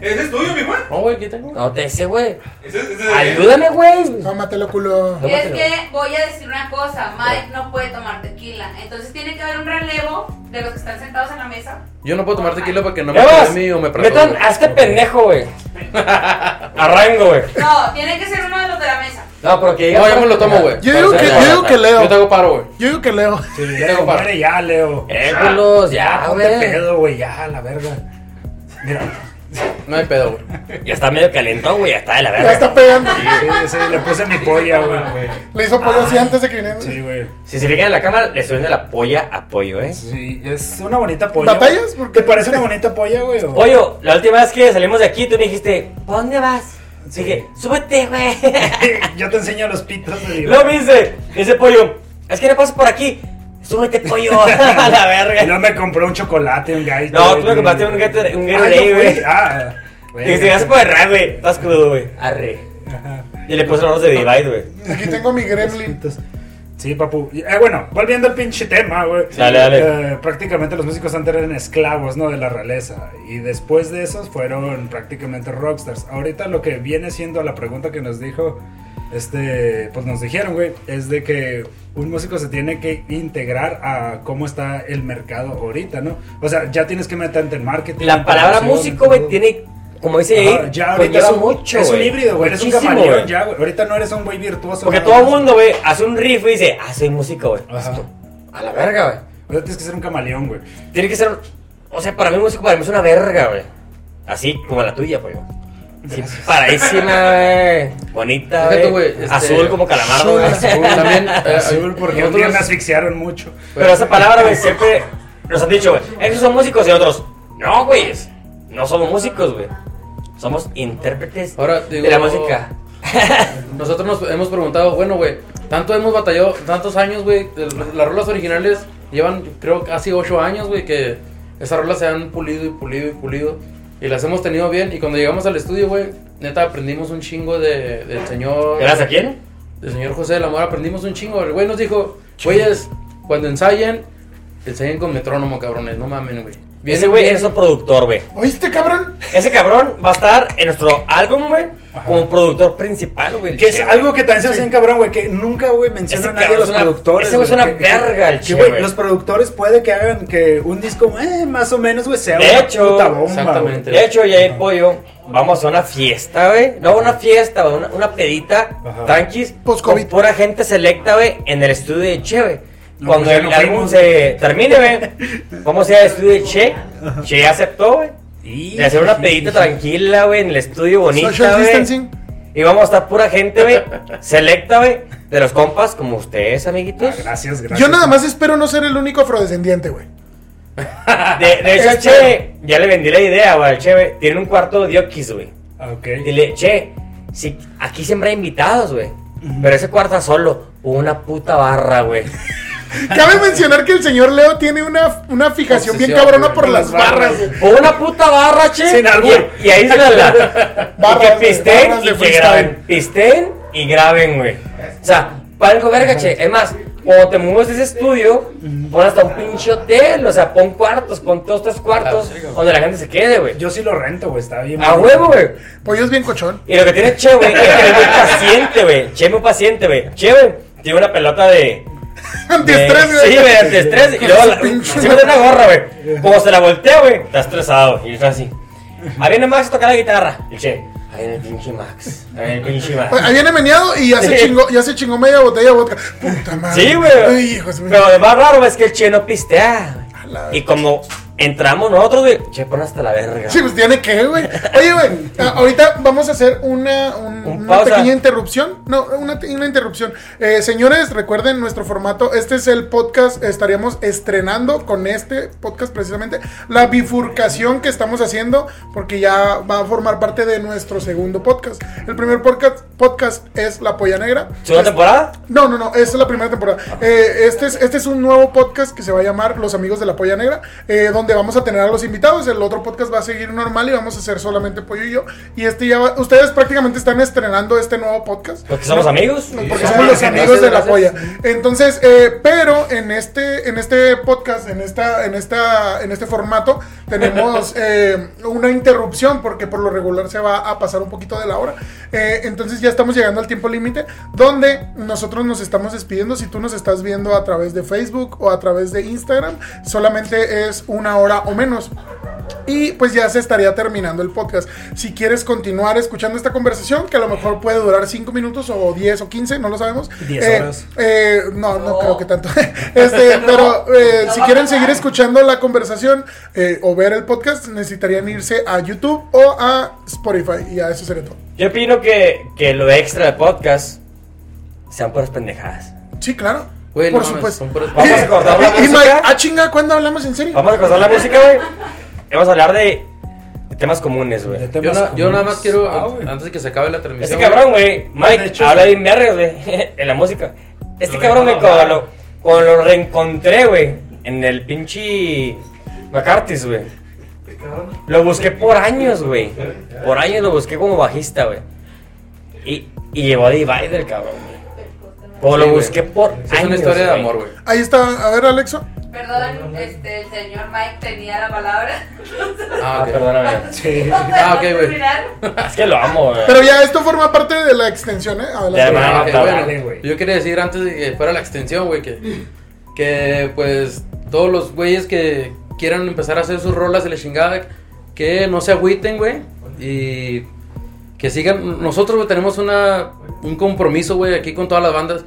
¿Ese es tuyo, mi Juan? No, güey, aquí tengo. No te ese, güey. Ese es- ese es- Ayúdame, güey. Tómatelo, culo. Es Tómatelo. que voy a decir una cosa, Mike no puede tomar tequila, entonces tiene que haber un relevo de los que están sentados en la mesa. Yo no puedo tomar tequila porque no me quedé mío o me metan a este pendejo, güey. Arrango, güey. No, tiene que ser uno de los de la mesa. No, pero que diga. No, yo me lo tomo, güey. Yo digo que- yo digo que Leo. Yo te hago paro, güey. Yo digo que Leo. Sí, Ya Leo, tengo para. muere ya, Leo. Eh, culos, ya, güey. pedo, güey, ya, la verga. Mira, No hay pedo, güey. Ya está medio calentón, güey. Ya está de la Ya verga. está pegando. sí, sí, le puse mi polla, güey. Le hizo pollo así antes de que viniera. Sí, güey. Si se fijan en la cámara, le estoy viendo la polla a pollo, eh. Sí, es una bonita polla. ¿Batallas? güey. Porque ¿Te parece una bonita polla, güey? o- Pollo, la última vez que salimos de aquí, tú me dijiste, ¿pa' dónde vas? Dije, súbete, güey. Yo te enseño los pitos de Luego me dice, dice pollo, es que no pasas por aquí. Súbete, pollo. a la Y verga. luego me compró un chocolate, un Gatorade. No, tú me compraste un Gatorade, un Ah, Gatorade, güey. Ah, güey. Dije, gracias por el rap, güey. Estás crudo, güey. Arre. Y le puse los de Divide, güey. Aquí tengo mi gremlin. Sí, papu. Eh, bueno, volviendo al pinche tema, güey. Dale, dale. Eh, prácticamente los músicos antes eran esclavos, ¿no? De la realeza. Y después de esos fueron prácticamente rockstars. Ahorita lo que viene siendo la pregunta que nos dijo, este, pues nos dijeron, güey, es de que un músico se tiene que integrar a cómo está el mercado ahorita, ¿no? O sea, ya tienes que meterte en marketing. La palabra músico, güey, tiene, como dice ahí, ya ahorita conlleva es un, mucho, es un güey. híbrido, güey. Eres un camaleón güey. ya, güey. Ahorita no eres un güey virtuoso. Porque todo el mundo, güey, hace un riff y dice, ah, soy músico, güey. A la verga, güey. Ahorita tienes que ser un camaleón, güey. Tiene que ser. O sea, para mí, músico, para mí es una verga, güey. Así como la tuya, pollo. Sí, paradísima, güey. Bonita, Fíjate, güey. güey, este- Azul como calamardo, güey. Azul. También, eh, Azul, porque un día nosotros- me asfixiaron mucho. Pero esa palabra, güey, siempre nos han dicho, güey. Esos son músicos y otros. No, güey. No somos músicos, güey. Somos intérpretes Ahora, digo- de la música. Nosotros nos hemos preguntado, bueno, güey, tanto hemos batallado, tantos años, güey, las rolas originales llevan, creo, casi ocho años, güey, que esas rolas se han pulido y pulido y pulido. Y las hemos tenido bien. Y cuando llegamos al estudio, güey, neta, aprendimos un chingo de, del señor... ¿Gracias a quién? Del señor José del Amor, aprendimos un chingo. El güey nos dijo, güeyes, cuando ensayen, ensayen con metrónomo, cabrones, no mamen, güey. Ese güey es un productor, güey. ¿Oíste, cabrón? Ese cabrón va a estar en nuestro álbum, güey, como productor principal, güey. Que es algo que también se hace en cabrón, güey, que nunca, güey, menciona Ese a nadie a los una- productores. ese güey es una verga, el che, güey, los productores puede que hagan que un disco, eh, más o menos, güey, sea De una hecho, puta bomba, exactamente. De hecho, ya hay pollo. Vamos a una fiesta, güey. No, una fiesta. Una, una pedita. Ajá. Tranquis. Post-COVID. Con pura gente selecta, güey. En el estudio de Che, güey. No, Cuando pues ya el no álbum fuimos. se termine, güey. Vamos a ir al estudio de Che. Che aceptó, güey. Y De hacer una pedita tranquila, güey. En el estudio bonita, Social distancing. Y vamos a estar pura gente, güey. Selecta, güey. De los compas como ustedes, amiguitos. Ah, Gracias, gracias. Yo nada más espero no ser el único afrodescendiente, güey. De, de hecho, al Che, ya le vendí la idea, güey. al Che, güey. Tiene un cuarto de Diokis, güey. Ok. Dile, che, si aquí siempre hay invitados, güey. Pero ese cuarto solo. Una puta barra, güey. Cabe mencionar que el señor Leo tiene una, una fijación bien cabrona por las barras, barras. güey. O una puta barra, che. Sin albur. Y, y ahí se la. la y Barras, que barras y que graben. Pisteen y graben, güey. O sea, para algo verga, che. Es más, cuando te mueves de ese estudio, pon hasta un pinche hotel. O sea, pon cuartos, pon dos, tres cuartos. donde la gente se quede, güey. Yo sí lo rento, güey, está bien. A huevo, güey. Pollo es bien cochón. Y lo que tiene Che, güey, es que es muy paciente, güey. Che es muy paciente, güey. Che, güey, tiene una pelota de. Antiestrés, güey. Sí, güey, antiestrés. Y luego su la, pinche- se mete una gorra, güey. Como se la voltea, güey, está estresado. Y está así. Ahí viene Max a tocar la guitarra. Y el che, ahí viene el pinche Max. Ahí viene el pinche Max. Ahí viene meneado y ya se chingó, ya se chingó media botella de vodka. Puta madre. Sí, güey. Pero lo más raro es que el che no pistea. Y como entramos nosotros, güey, che, pon hasta la verga. Sí, pues tiene que, güey. Oye, güey, ahorita vamos a hacer una, un- Un una pequeña interrupción. No, una, una interrupción. Eh, señores, recuerden nuestro formato. Este es el podcast. Estaríamos estrenando con este podcast precisamente la bifurcación que estamos haciendo porque ya va a formar parte de nuestro segundo podcast. El primer podcast, podcast es La Polla Negra. ¿Segunda temporada? No, no, no, esta es la primera temporada. Eh, este, es, este es un nuevo podcast que se va a llamar Los Amigos de la Polla Negra, eh, donde vamos a tener a los invitados. El otro podcast va a seguir normal y vamos a hacer solamente Pollo y yo. Y este ya va- ustedes prácticamente están estrenando este nuevo podcast. Porque somos amigos. Porque somos los amigos de la polla. Entonces, eh, pero en este, en este podcast, en esta, en esta, en este formato, tenemos eh, una interrupción porque por lo regular se va a pasar un poquito de la hora. Eh, entonces ya estamos llegando al tiempo límite donde nosotros nos estamos despidiendo. Si tú nos estás viendo a través de Facebook o a través de Instagram, solamente es una hora o menos. Y pues ya se estaría terminando el podcast. Si quieres continuar escuchando esta conversación, que a lo mejor puede durar 5 minutos o 10 o 15, no lo sabemos. 10 Eh, horas. eh, no, no creo que tanto. este, pero eh, si quieren seguir escuchando la conversación eh, o ver el podcast, necesitarían irse a YouTube o a Spotify. Y ya eso sería todo. Yo opino que, que lo extra del podcast sean puras pendejadas. Sí, claro. Güey, por no supuesto. Vamos a cortar la Y- y Mike, música. ah, chinga, ¿cuándo hablamos en serio? Vamos a cortar la música, güey. Vamos a hablar de, de temas comunes, güey. De Yo, temas na- yo nada más quiero, Ah, antes de que se acabe la Este transmisión. cabrón, güey, De Mike, hecho, habla sí. bien vergas, güey, en la música. Este Lo cabrón, güey, dejaba cuando lo, cuando lo reencontré, güey, en el pinche McCarthy's, güey. Lo busqué por años, güey. Por años lo busqué como bajista, güey. Y, y llevó a Divider, cabrón, güey. O lo busqué por años, es una historia de amor, güey. Ahí está. A ver, Alexo. Perdón, este, el señor Mike tenía la palabra. Ah, Ah, ok. perdóname. Sí. Ah, ok, güey. Es que lo amo, güey. Pero ya esto forma parte de la extensión, ¿eh? Adelante. Ya. Ah, ok, Dale, bueno, güey. yo quería decir antes de que fuera la extensión, güey, que, que pues todos los güeyes que quieran empezar a hacer sus rolas de la chingada, que no se agüiten, güey, y que sigan. Nosotros, güey, tenemos una, un compromiso, güey, aquí con todas las bandas.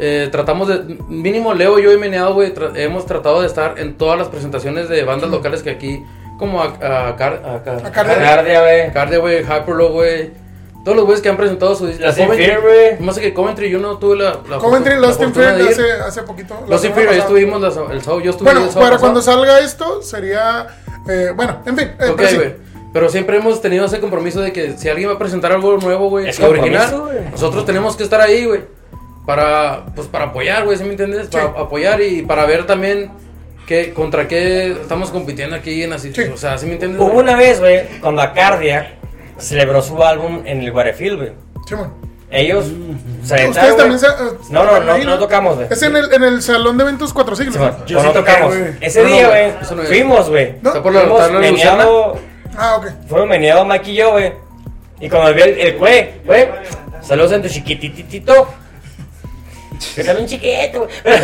Eh, tratamos de, mínimo Leo, yo y Meneado, güey, tra- hemos tratado de estar en todas las presentaciones de bandas locales que aquí, como a, a, Car- a, Car- A Cardia. Güey. Cardia, güey. Todos los güeyes que han presentado su disco. Güey. Más que Coventry, yo no tuve la. la Coventry Lost la in Fear hace, hace poquito. la Los semana Inferior, ahí estuvimos la- el sábado. Yo estuve Bueno, el sábado para cuando salga esto, sería. eh, bueno, en fin. eh, Ok, pero sí. Pero siempre hemos tenido ese compromiso de que si alguien va a presentar algo nuevo, güey, original, nosotros tenemos que estar ahí, güey. Para, pues, para apoyar, güey, ¿sí me entiendes? Para apoyar y para ver también qué, contra qué estamos compitiendo aquí en así. Sí. O sea, ¿sí me entiendes? Hubo una vez, güey, cuando Acardia celebró su álbum en el Guarefield, güey. Sí, bueno. Ellos se Ustedes también se. güey. eh, No, no, no, no tocamos, güey. Es en el, en el salón de eventos Cuatro Siglos. Sí, Yo sí no toqué, tocamos. güey. Ese No, día, güey, güey, no fuimos, güey. No. Está por la Fuimos la meneado, Ah, ok. fuimos meneado Mike y yo, güey. Y cuando vi el, el cue, güey, saludos en tu chiquititito. Que bien chiquito, güey.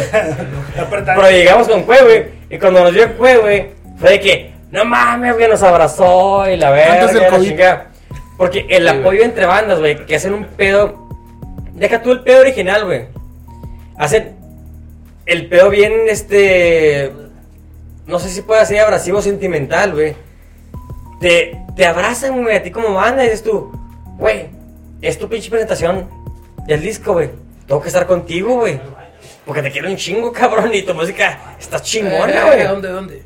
Pero llegamos con cue, güey. Y cuando nos vio el cue, güey, fue de que, no mames, güey, nos abrazó y la verga, Antes del la COVID. chingada. Porque el Sí, güey. apoyo entre bandas, güey, que hacen un pedo. Deja tú el pedo original, güey. Hacen el pedo bien, este. No sé si puede ser abrasivo o sentimental, güey. Te, te abrazan, güey, a ti como banda y dices tú, güey, es tu pinche presentación del disco, güey. Tengo que estar contigo, güey. Porque te quiero un chingo, cabrón, y tu música está chingona, Eh, güey. ¿Dónde, dónde?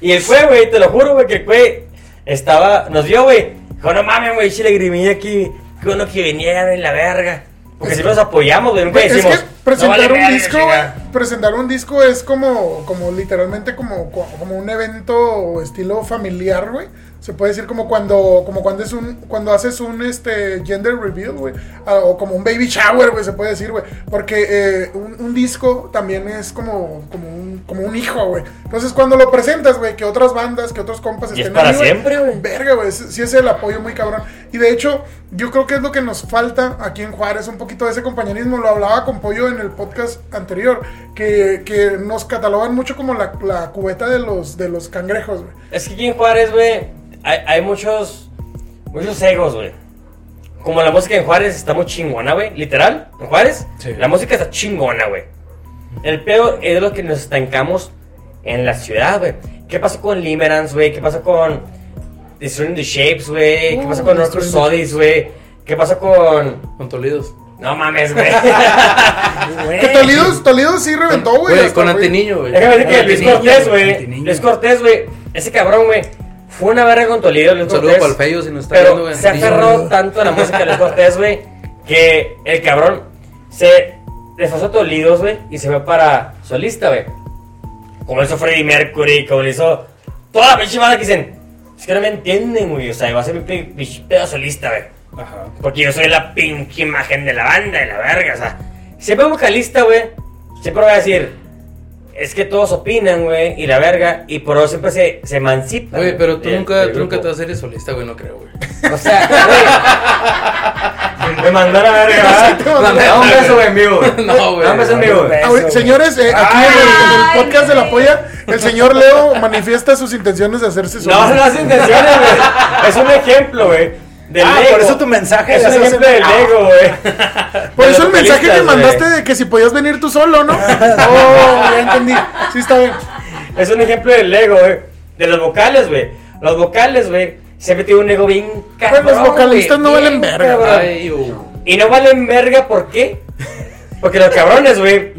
Y el güey, güey, te lo juro, güey, que el güey estaba, nos vio, güey. Dijo, no mames, güey, grimilla aquí, que uno que viniera en la verga. Porque siempre nos apoyamos, güey, nunca Es decimos. que presentar "No vale un verga, disco, chinga". güey, presentar un disco es como, como literalmente como, como un evento estilo familiar, güey. Se puede decir como cuando, como cuando es un, cuando haces un este gender reveal, güey, ah, o como un baby shower, güey, se puede decir, güey, porque eh, un, un disco también es como, como un, como un hijo, güey. Entonces cuando lo presentas, güey, que otras bandas, que otros compas Y es estén para ahí, güey, siempre, güey. Verga, güey, sí sí es el apoyo muy cabrón. Y de hecho, yo creo que es lo que nos falta aquí en Juárez, un poquito de ese compañerismo. Lo hablaba con Pollo en el podcast anterior, que, que nos catalogan mucho como la, la cubeta de los, de los cangrejos, güey. Es que aquí en Juárez, güey, hay, hay muchos, muchos egos, güey. Como la música en Juárez está muy chingona, güey. Literal, en Juárez, Sí. la música está chingona, güey. El peor es de lo que nos estancamos en la ciudad, güey. ¿Qué pasó con Limerence, güey? ¿Qué pasó con Destroying the Shapes, güey? ¿Qué pasó con North the Sodis, güey? ¿Qué pasó con... Con Tolidos. No mames, güey. Que Tolidos, Tolidos sí reventó, güey. Con güey. Antiniño, güey. Déjame decir que Luis Cortés, güey. Luis Cortés, güey. Ese cabrón, güey. Fue una verga con Toledo, Luis Un saludo Cortés. para el Feyo si nos está viendo, Pero se aferró tanto a la música de Luis Cortés, güey, que el cabrón se desfasó Tolidos, güey, y se fue para solista, güey. Como hizo Freddie Mercury, como lo hizo toda la pinche banda que dicen, es que no me entienden, güey, o sea, va a ser mi pi- pinche pedo solista, güey. Ajá. Porque yo soy la pinche imagen de la banda, de la verga, o sea. Siempre un vocalista, güey, siempre va a decir, es que todos opinan, güey, y la verga, y por eso siempre se, se emancipa. Güey, pero tú nunca, tú nunca te vas a ser solista, güey, no creo, güey. O sea, güey. Me mandaron a verga, ¿verdad? un beso, güey, en vivo. No, güey. Dame un beso en vivo, señores, eh, aquí en el, en el podcast de la polla, el señor Leo manifiesta sus intenciones de hacerse No, solista. no es intenciones, güey. Es un ejemplo, güey. Del Ah, ego. por eso tu mensaje Es un ejemplo del ego, güey. Por De eso el mensaje que mandaste de que si podías venir tú solo, ¿no? Oh, ya entendí. Sí, está bien. Es un ejemplo del ego, güey. De los vocales, güey. Los vocales, güey. Siempre tiene un ego bien cabrón. los vocalistas no valen verga. Ay. Y no valen verga, ¿por qué? Porque los cabrones, güey,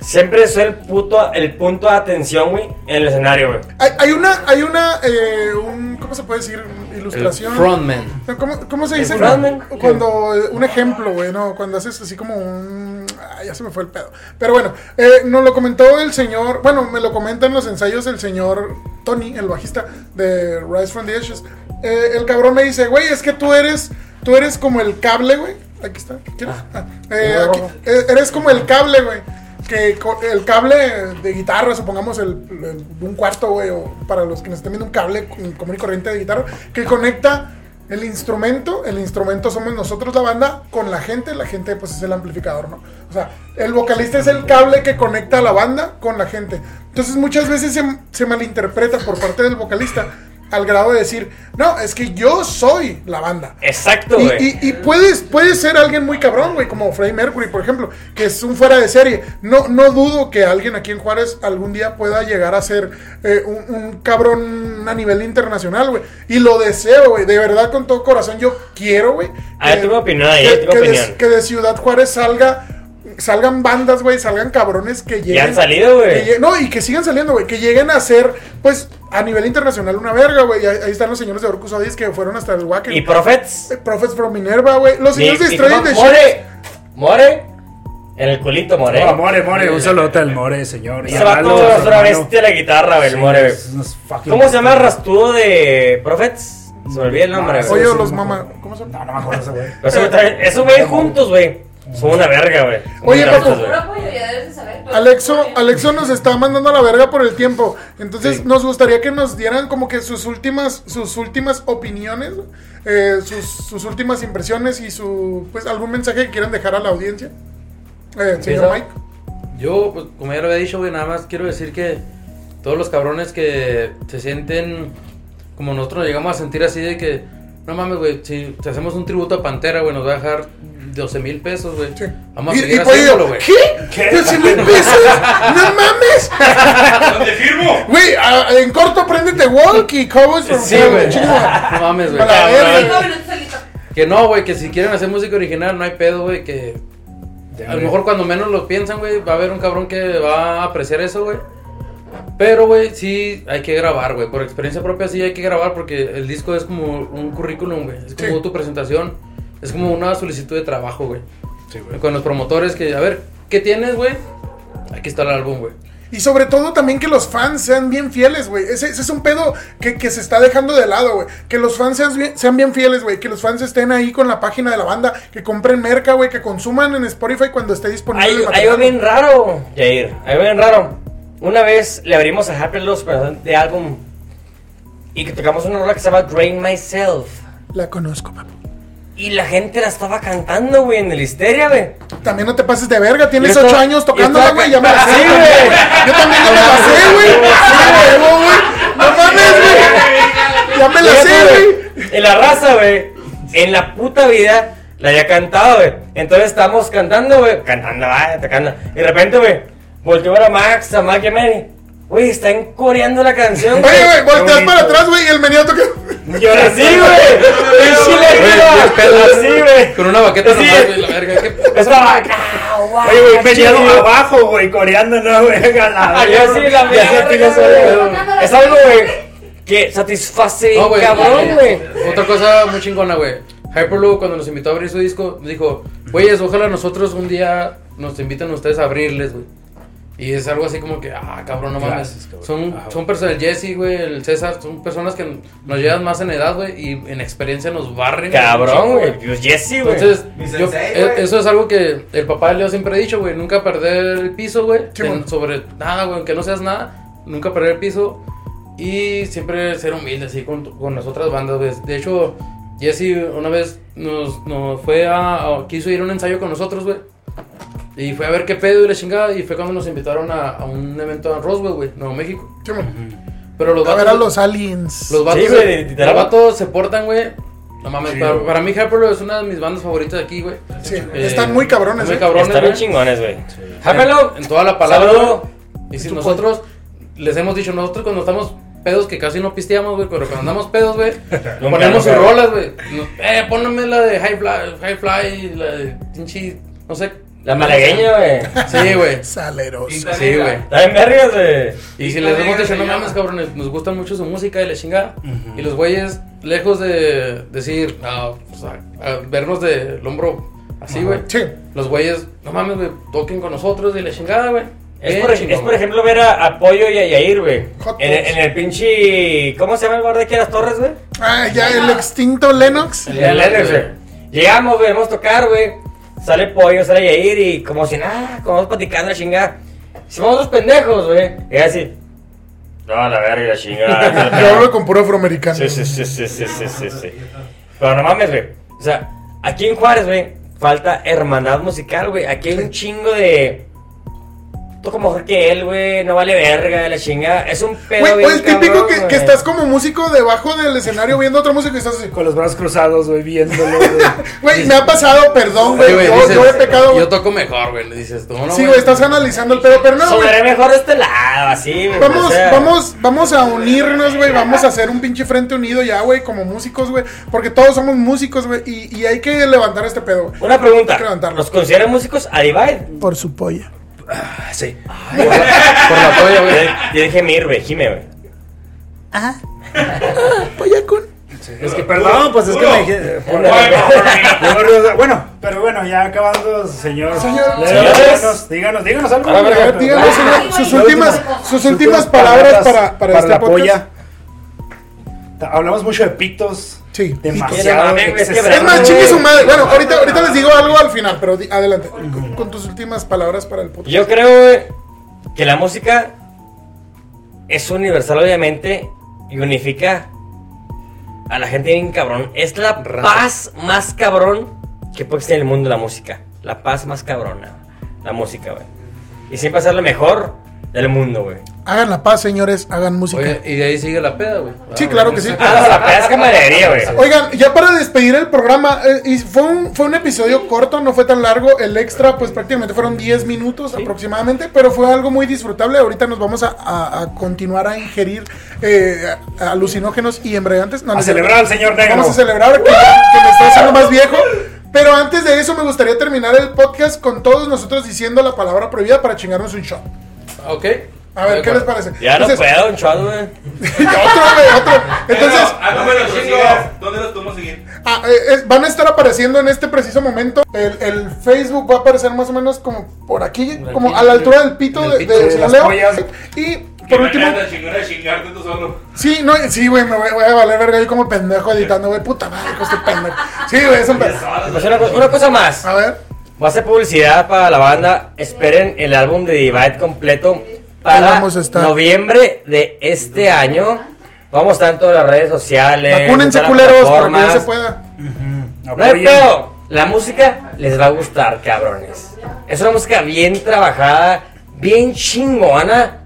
siempre son el, puto, el punto de atención, güey, en el escenario, güey. Hay, hay una, hay una, eh, un, ¿cómo se puede decir? El Ilustración. frontman. ¿Cómo, cómo se dice? frontman? Cuando, eh, un ejemplo, güey, no, cuando haces así como un... ah, ya se me fue el pedo. Pero bueno, eh, nos lo comentó el señor, bueno, me lo comenta en los ensayos el señor Tony, el bajista de Rise from the Ashes. Eh, el cabrón me dice, güey, es que tú eres, tú eres como el cable, güey. Aquí está, ¿quieres? Ah, eh, no, aquí, eh, eres como el cable, güey. Que el cable de guitarra, supongamos el, un cuarto, güey, o para los que nos estén viendo un cable común y corriente de guitarra, que conecta el instrumento, el instrumento somos nosotros la banda, con la gente, la gente pues es el amplificador, ¿no? O sea, el vocalista es el cable que conecta a la banda con la gente. Entonces muchas veces se, se malinterpreta por parte del vocalista al grado de decir, no, es que yo soy la banda. Exacto, Y, güey. y, y puedes, puedes ser alguien muy cabrón, güey, como Freddie Mercury, por ejemplo, que es un fuera de serie. No, no dudo que alguien aquí en Juárez algún día pueda llegar a ser eh, un, un cabrón a nivel internacional, güey. Y lo deseo, güey. De verdad, con todo corazón, yo quiero, güey. Ah, yo tengo opinión ahí, que, que de, opinión. que de Ciudad Juárez salga. Salgan bandas, güey, salgan cabrones que lleguen. han salido, güey. No, y que sigan saliendo, güey. Que lleguen a ser, pues, a nivel internacional una verga, güey. Ahí, ahí están los señores de Orcus Odis que fueron hasta el Wacken. Y Prophets. Eh, Prophets from Minerva, güey. Los señores de como the Shapes. More. More. En el culito, More. Oh, more, more, un saludo al more, señor. Y Se va su otra bestia la guitarra, güey, el Sí, More, güey. ¿Cómo se llama el rastudo de Prophets? Se me olvida el nombre, No, güey. Oye, los mamá. ¿Cómo se llama? No, no me acuerdo ese güey. Eso, ven juntos, güey. Son una verga, güey. Oye, Paco. Alexo, Alexo nos está mandando a la verga por el tiempo. Entonces Sí. nos gustaría que nos dieran como que sus últimas, sus últimas opiniones, eh, sus, sus últimas impresiones y su pues algún mensaje que quieran dejar a la audiencia. Eh, señor. Mike. Yo, pues, como ya lo había dicho, güey, nada más quiero decir que todos los cabrones que se sienten como nosotros nos llegamos a sentir así de que, no mames, güey, si te hacemos un tributo a Pantera, güey, nos va a dejar 12 mil pesos, güey. Sí. Vamos a seguir haciéndolo, güey. ¿Qué? ¿12 mil pesos? ¡No mames! ¿Dónde firmo? Güey, en corto préndete Walk y Cowboys from Sí, güey. No mames, güey. Que no, güey, que si quieren hacer música original no hay pedo, güey, que a lo mejor cuando menos lo piensan, güey, va a haber un cabrón que va a apreciar eso, güey. Pero, güey, sí hay que grabar, güey. Por experiencia propia sí hay que grabar porque el disco es como un currículum, güey. Es como Sí. tu presentación. Es como una solicitud de trabajo, güey. Sí, güey. Con los promotores que, a ver, ¿qué tienes, güey? Aquí está el álbum, güey. Y sobre todo también que los fans sean bien fieles, güey. Ese, ese es un pedo que, que se está dejando de lado, güey. Que los fans sean bien, sean bien fieles, güey. Que los fans estén ahí con la página de la banda. Que compren merca, güey. Que consuman en Spotify cuando esté disponible. Hay, el hay algo bien raro, Jair. Hay algo bien raro. Una vez le abrimos a Happy Lost de álbum y que tocamos una rola que se llama Drain Myself. La conozco, papá. Y la gente la estaba cantando, güey, en el histeria, güey. También no te pases de verga. Tienes ocho años tocándola, güey. Ya me la sé, Sí, güey. güey. Yo también ya me la sé, güey. Sí, güey. No mames, güey. Ya me la sé, güey. raza, güey, en la puta vida la había cantado, güey. Entonces estamos cantando, güey, cantando, vaya, tocando. Y de repente, güey, volteó a Max, a Mac y a Manny. Güey, están coreando la canción, Oye, güey, volteas para atrás, güey, y el menino toca. Yo así, güey. En Chile, Güey, pedo, así, güey. Con una baqueta Sí. nomás, güey, la verga. ¿qué- Estaba. Oye, güey, venía abajo, güey, coreando, ¿no, güey? Ah, yo sí, la tío, güey. Es algo, güey, que satisface, cabrón, güey. Otra cosa muy chingona, güey. Hyperloop, cuando nos invitó a abrir su disco, dijo, güeyes, ojalá nosotros un día nos inviten a ustedes a abrirles, güey. Y es algo así como que, ah, cabrón, no mames. Cabrón. Son, son personas, el Jesse, güey, el César, son personas que nos llevan más en edad, güey, y en experiencia nos barren. Cabrón, güey. Pues Jesse, güey. Entonces, yo- sensei, e- güey. eso es algo que el papá de Leo siempre ha dicho, güey, nunca perder el piso, güey, bueno. sobre nada, güey, aunque no seas nada, nunca perder el piso y siempre ser humilde así con, con las otras bandas, güey. De hecho, Jesse una vez nos, nos fue a, a- quiso ir a un ensayo con nosotros, güey. Y fue a ver qué pedo y la chingada. Y fue cuando nos invitaron a, a un evento en Roswell, güey, Nuevo México. Sí. Pero los A ver a vatos, los aliens. los vatos, Sí, güey, los literal. vatos se portan, güey. No mames, Sí, para, güey. para mí Hyperloop es una de mis bandas favoritas de aquí, güey. Sí, Eh, están muy cabrones, muy ¿eh? cabrones, Están bien güey. chingones, güey. En, Jápelo. en toda la palabra. Saludo. güey. Y si nosotros les hemos dicho, nosotros cuando estamos pedos, que casi no pisteamos, güey, pero cuando andamos pedos, güey, Nunca, ponemos sus rolas, güey. No- Eh, pónganme la de High Fly, high fly la de pinche, no sé. La malagueña, güey. Sí, güey. Saleros. Sí, güey. Está en vergas, güey. Y si les hemos dicho, no mames, cabrones, nos gusta mucho su música y la chingada. Y los güeyes, lejos de decir, ah, pues, a- a vernos del hombro así, güey. Sí. Los güeyes, no mames, güey, toquen con nosotros y la chingada, güey. Es por, chingón, es por güey. ejemplo ver a, a Pollo y a Yair, güey. Hot En, el pinche. ¿Cómo se llama el bar de aquí a las torres, güey? Ah, ya el extinto Lennox. El En el Lennox, güey. Llegamos, güey, vamos a tocar, güey. Sale Pollo, sale Yair y como si nada, como vamos platicando la chingada. Si vamos dos pendejos, güey. Y así. No, la verga, la chingada. Yo hablo con puro afroamericano. Sí, sí, sí, sí, sí, sí, sí, sí. Pero no mames, güey. O sea, aquí en Juárez, güey, falta hermandad musical, güey. Aquí hay un chingo de. Toco mejor que él, güey. No vale verga, la chingada. Es un pedo, Güey, el típico cabrón, que, estás como músico debajo del escenario viendo otro músico y estás así. Con los brazos cruzados, güey, viéndolo, güey. Güey, me ha pasado, perdón, güey. Yo, dices, yo he pecado. Yo toco mejor, güey, le dices tú, no, Sí, güey, estás analizando el pedo, pero no. Sonaré mejor de este lado, así, güey. Vamos, o sea. vamos, vamos a unirnos, güey. Vamos a hacer un pinche frente unido ya, güey, como músicos, güey. Porque todos somos músicos, güey. Y, y hay que levantar este pedo, güey. Una pregunta. Hay que levantarlo. ¿Los consideran músicos a Divide? Por su polla. Sí. Por la toalla, güey. Yo dije Mir, güey, Jime, güey. Polla con. Es que, perdón, pues es que me dije. por- Yo- Bueno, pero bueno, ya acabando, señor. Señor. Díganos, díganos, díganos algo. A ver, A ver, díganme, señor, sus La últimas, última- sus últimas palabras para, para, este la podcast. polla. Hablamos mucho de pitos. Sí. Demasiado. Es. Es más, chingue su madre. Bueno, ahorita, ahorita les digo algo al final, pero di- adelante. Con, con tus últimas palabras para el podcast. Yo creo que la música es universal, obviamente, y unifica a la gente bien cabrón. Es la paz más cabrón que puede existir en el mundo la música. La paz más cabrona. La música, güey. Y siempre hacer lo mejor del mundo, güey. Hagan la paz, señores, hagan música. Oye, y de ahí sigue la peda, güey. Sí, Ah, claro que sí. Ah, no, la paz es camaradería, güey. Oigan, ya para despedir el programa, eh, y fue, un, fue un episodio corto, no fue tan largo. El extra, pues prácticamente fueron 10 minutos aproximadamente, pero fue algo muy disfrutable. Ahorita nos vamos a, a- a continuar a ingerir eh, alucinógenos y embriagantes. No, A celebrar al señor negro. Vamos a celebrar que, que me está haciendo más viejo. Pero antes de eso, me gustaría terminar el podcast con todos nosotros diciendo la palabra prohibida para chingarnos un shot. Ok. A ver, ¿qué les parece? Ya no Entonces, puedo, un shot, güey. otro, güey, otro. Entonces, ah, no me lo chingo. ¿Dónde los podemos seguir? Ah, eh, es- van a estar apareciendo en este preciso momento. El, el Facebook va a aparecer más o menos como por aquí, Por como aquí. a la altura del pito Del de, pito de de señor las Leo. pollas. Y por último, chingón de chingarte tú solo. sí, no, sí, güey, me voy, voy a valer verga yo como pendejo editando, güey, puta madre, hijo, este pendejo. Sí, güey, es un pendejo. Pues una, co- una cosa más. A ver, Va a hacer publicidad para la banda. Esperen el álbum de Divide completo para vamos a estar. noviembre de este año. Vamos a estar en todas las redes sociales. vacúnense culeros para que se pueda. No hay pedo. La música les va a gustar, cabrones. Es una música bien trabajada, bien chingona.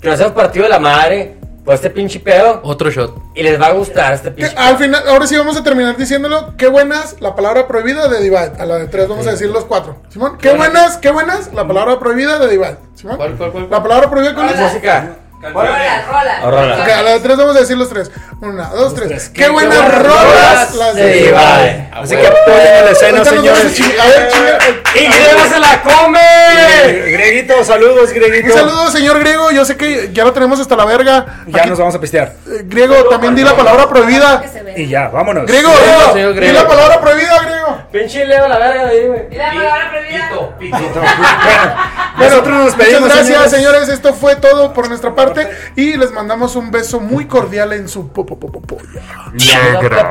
Que nos hemos partido de la madre. Por este pinche pedo Otro shot. y les va a gustar este Que pinche al final, ahora sí vamos a terminar diciéndolo. Qué buenas la palabra prohibida de Divide. A la de tres vamos a decir los cuatro. Simón, qué buenas, qué buenas la palabra prohibida de Divide. Simón, ¿Cuál, cuál, cuál? la palabra prohibida con Hola. música. Rola, rola. Rola. Ok, a la de tres vamos a decir los tres. Una, dos, tres. tres. Qué, Qué buenas buenas rolas rolas las de Divide. Divide. Así que apoyen la escena, a señores. A ver, ¡Y Griego se la come! Grieguito, saludos, Un Grieguito. saludo, señor Griego. Yo sé que ya lo tenemos hasta la verga. Ya Aquí- nos vamos a pistear. eh, Griego, también di la palabra prohibida. Y ya, vámonos. Griego, di la palabra prohibida, Griego. Pinche Leo la verga de ahí, güey. ¿Y la palabra prohibida? Bueno, Nosotros nos pedimos, Muchas gracias, señores. señores. Esto fue todo por nuestra parte. Y les mandamos un beso muy cordial en su popo popo polla. Negra.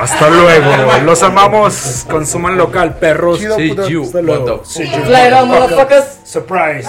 Hasta luego. Los amamos. Consuman local, perros. Chido, Sí, puto. you, Hasta luego. Fly down, motherfuckers. Surprise.